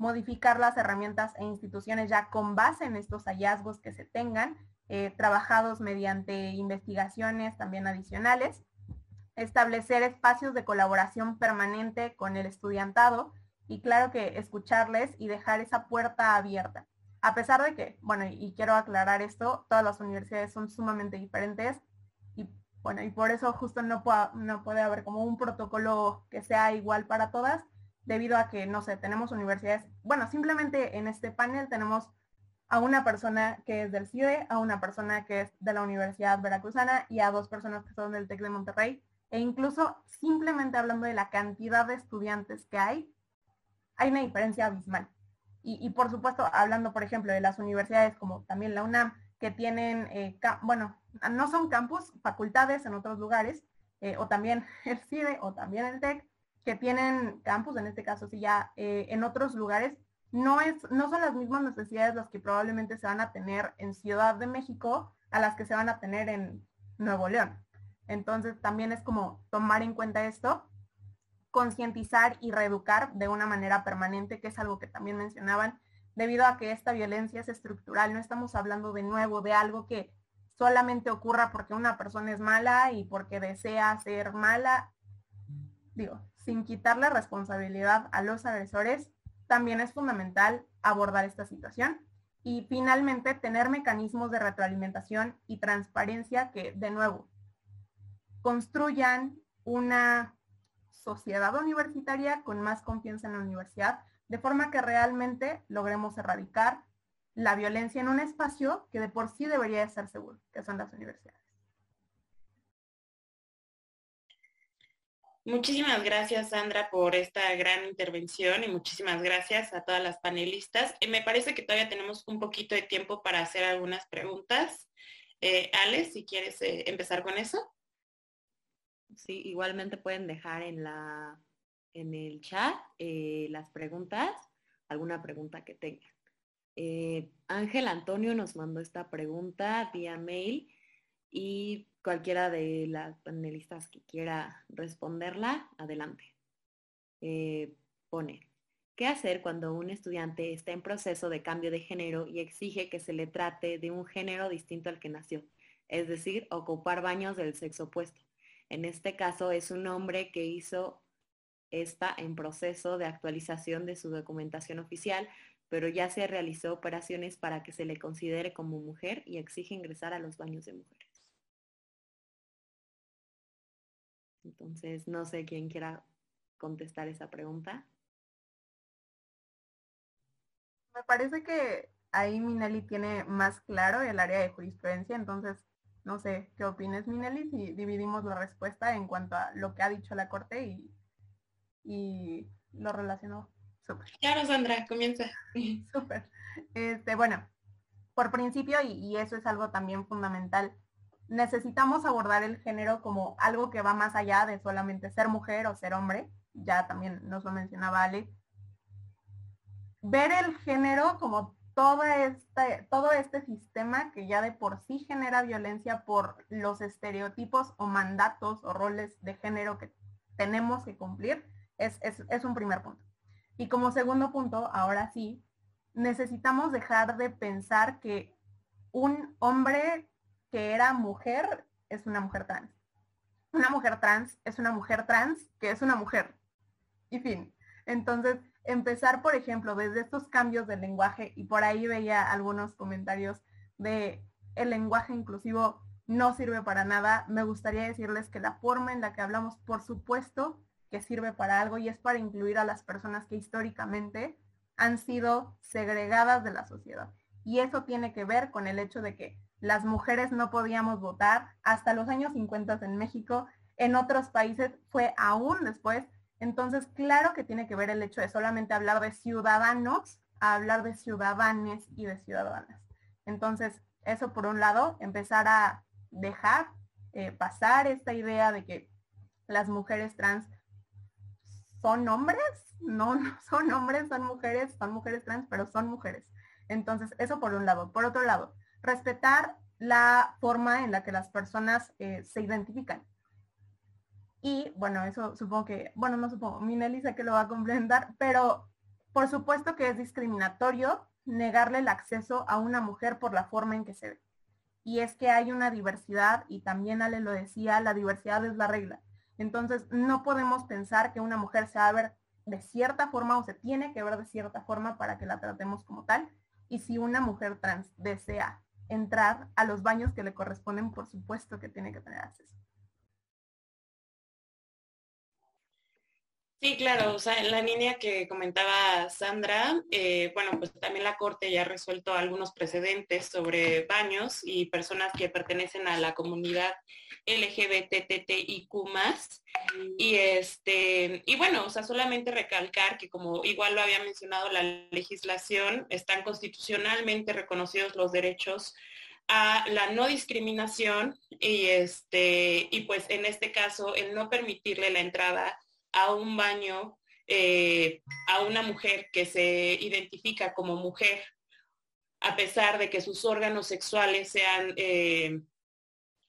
Speaker 4: Modificar las herramientas e instituciones ya con base en estos hallazgos que se tengan, eh, trabajados mediante investigaciones también adicionales establecer espacios de colaboración permanente con el estudiantado y claro que escucharles y dejar esa puerta abierta. A pesar de que, bueno, y quiero aclarar esto, todas las universidades son sumamente diferentes y bueno, y por eso justo no, no puede haber como un protocolo que sea igual para todas, debido a que, no sé, tenemos universidades, bueno, simplemente en este panel tenemos a una persona que es del CIDE, a una persona que es de la Universidad Veracruzana y a dos personas que son del TEC de Monterrey e incluso simplemente hablando de la cantidad de estudiantes que hay, hay una diferencia abismal. Y, por supuesto, hablando, por ejemplo, de las universidades como también la UNAM, que tienen, eh, bueno, no son campus, facultades en otros lugares, eh, o también [LAUGHS] el CIDE o también el TEC, que tienen campus, en este caso sí ya, eh, en otros lugares, no, es, no son las mismas necesidades las que probablemente se van a tener en Ciudad de México a las que se van a tener en Nuevo León. Entonces también es como tomar en cuenta esto, concientizar y reeducar de una manera permanente, que es algo que también mencionaban, debido a que esta violencia es estructural. No estamos hablando de nuevo de algo que solamente ocurra porque una persona es mala y porque desea ser mala. Digo, sin quitarle responsabilidad a los agresores, también es fundamental abordar esta situación. Y finalmente, tener mecanismos de retroalimentación y transparencia que, de nuevo, construyan una sociedad universitaria con más confianza en la universidad, de forma que realmente logremos erradicar la violencia en un espacio que de por sí debería de ser seguro, que son las universidades.
Speaker 1: Muchísimas gracias, Sandra, por esta gran intervención y muchísimas gracias a todas las panelistas. Eh, me parece que todavía tenemos un poquito de tiempo para hacer algunas preguntas. Eh, Alex, si quieres eh, empezar con eso.
Speaker 2: Sí, igualmente pueden dejar en, la, en el chat eh, las preguntas, alguna pregunta que tengan. Ángel Antonio nos mandó esta pregunta vía mail y cualquiera de las panelistas que quiera responderla, adelante. Eh, pone, ¿qué hacer cuando un estudiante está en proceso de cambio de género y exige que se le trate de un género distinto al que nació? es decir, ocupar baños del sexo opuesto. En este caso es un hombre que hizo esta en proceso de actualización de su documentación oficial, pero ya se realizó operaciones para que se le considere como mujer y exige ingresar a los baños de mujeres. Entonces, no sé quién quiera contestar esa pregunta.
Speaker 4: Me parece que ahí Minelli tiene más claro el área de jurisprudencia, entonces no sé qué opines, Minelli, si dividimos la respuesta en cuanto a lo que ha dicho la Corte y, y lo relacionó.
Speaker 1: Súper. Claro, Sandra, comienza. [LAUGHS]
Speaker 4: Súper. Este, bueno, por principio, y, y eso es algo también fundamental, necesitamos abordar el género como algo que va más allá de solamente ser mujer o ser hombre. Ya también nos lo mencionaba Ale. Ver el género como todo este, todo este sistema que ya de por sí genera violencia por los estereotipos o mandatos o roles de género que tenemos que cumplir, es, es un primer punto. Y como segundo punto, ahora sí, necesitamos dejar de pensar que un hombre que era mujer es una mujer trans. Una mujer trans es una mujer trans que es una mujer. Y fin. Entonces, empezar, por ejemplo, desde estos cambios del lenguaje, y por ahí veía algunos comentarios de el lenguaje inclusivo no sirve para nada, me gustaría decirles que la forma en la que hablamos, por supuesto, que sirve para algo y es para incluir a las personas que históricamente han sido segregadas de la sociedad. Y eso tiene que ver con el hecho de que las mujeres no podíamos votar hasta los años 50 en México, en otros países fue aún después entonces, claro que tiene que ver el hecho de solamente hablar de ciudadanos a hablar de ciudadanes y de ciudadanas. Entonces, eso por un lado, empezar a dejar eh, pasar esta idea de que las mujeres trans son hombres, no, [LAUGHS] no son hombres, son mujeres, son mujeres trans, pero son mujeres. Entonces, eso por un lado. Por otro lado, respetar la forma en la que las personas eh, se identifican. Y bueno, eso supongo que, bueno, no supongo, Minelli dice que lo va a complementar, pero por supuesto que es discriminatorio negarle el acceso a una mujer por la forma en que se ve. Y es que hay una diversidad, y también Ale lo decía, la diversidad es la regla. Entonces, no podemos pensar que una mujer se va a ver de cierta forma o se tiene que ver de cierta forma para que la tratemos como tal. Y si una mujer trans desea entrar a los baños que le corresponden, por supuesto que tiene que tener acceso.
Speaker 1: Sí, claro, o sea, en la línea que comentaba Sandra, eh, bueno, pues también la Corte ya ha resuelto algunos precedentes sobre baños y personas que pertenecen a la comunidad LGBTTIQ y este, y bueno, o sea, solamente recalcar que como igual lo había mencionado la legislación, están constitucionalmente reconocidos los derechos a la no discriminación y este, y pues en este caso el no permitirle la entrada a un baño eh, a una mujer que se identifica como mujer, a pesar de que sus órganos sexuales sean eh,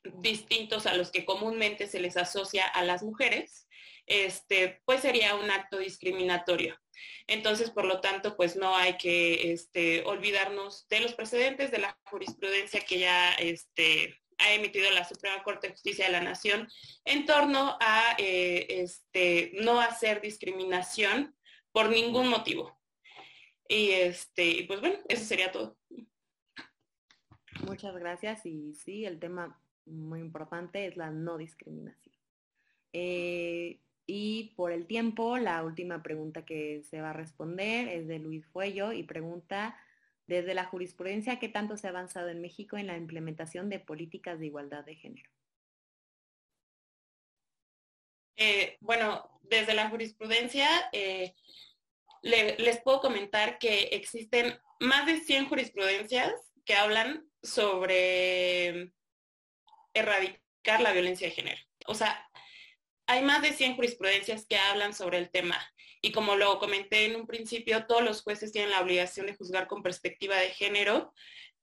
Speaker 1: distintos a los que comúnmente se les asocia a las mujeres, este, pues sería un acto discriminatorio. Entonces, por lo tanto, pues no hay que este, olvidarnos de los precedentes de la jurisprudencia que ya este, ha emitido la Suprema Corte de Justicia de la Nación en torno a eh, este, no hacer discriminación por ningún motivo. Y este, pues bueno, eso sería todo.
Speaker 2: Muchas gracias y sí, el tema muy importante es la no discriminación. Eh, y por el tiempo, la última pregunta que se va a responder es de Luis Fuello y pregunta desde la jurisprudencia, ¿qué tanto se ha avanzado en México en la implementación de políticas de igualdad de género?
Speaker 1: Eh, bueno, desde la jurisprudencia eh, les puedo comentar que existen más de 100 jurisprudencias que hablan sobre erradicar la violencia de género. O sea, hay más de 100 jurisprudencias que hablan sobre el tema. Y como lo comenté en un principio, todos los jueces tienen la obligación de juzgar con perspectiva de género.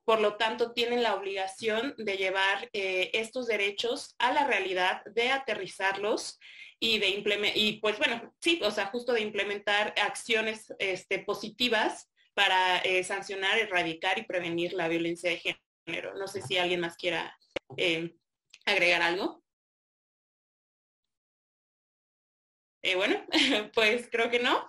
Speaker 1: Por lo tanto, tienen la obligación de llevar eh, estos derechos a la realidad, de aterrizarlos y de implementar, y pues bueno, sí, o sea, justo de implementar acciones este, positivas para eh, sancionar, erradicar y prevenir la violencia de género. No sé si alguien más quiera eh, agregar algo. Eh, bueno, [LAUGHS] pues creo que no.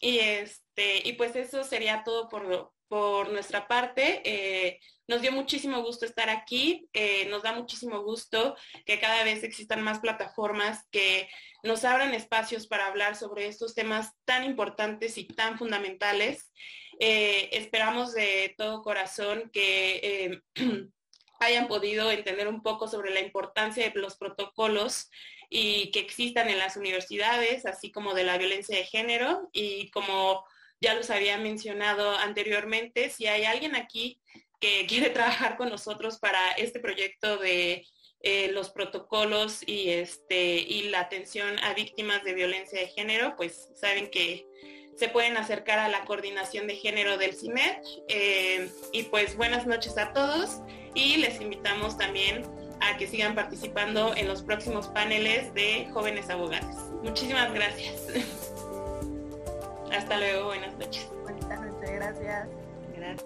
Speaker 1: Y este, y pues eso sería todo por, por nuestra parte. Eh, nos dio muchísimo gusto estar aquí. Eh, nos da muchísimo gusto que cada vez existan más plataformas que nos abran espacios para hablar sobre estos temas tan importantes y tan fundamentales. esperamos de todo corazón que [CLEARS THROAT] hayan podido entender un poco sobre la importancia de los protocolos y que existan en las universidades, así como de la violencia de género. Y como ya los había mencionado anteriormente, si hay alguien aquí que quiere [LAUGHS] trabajar con nosotros para este proyecto de eh, los protocolos y, este, y la atención a víctimas de violencia de género, pues saben que se pueden acercar a la coordinación de género del CIMED. Eh, y pues buenas noches a todos y les invitamos también a que sigan participando en los próximos paneles de jóvenes abogados. Muchísimas gracias. [LAUGHS] Hasta luego, buenas noches.
Speaker 4: Buenas noches, gracias.
Speaker 2: Gracias.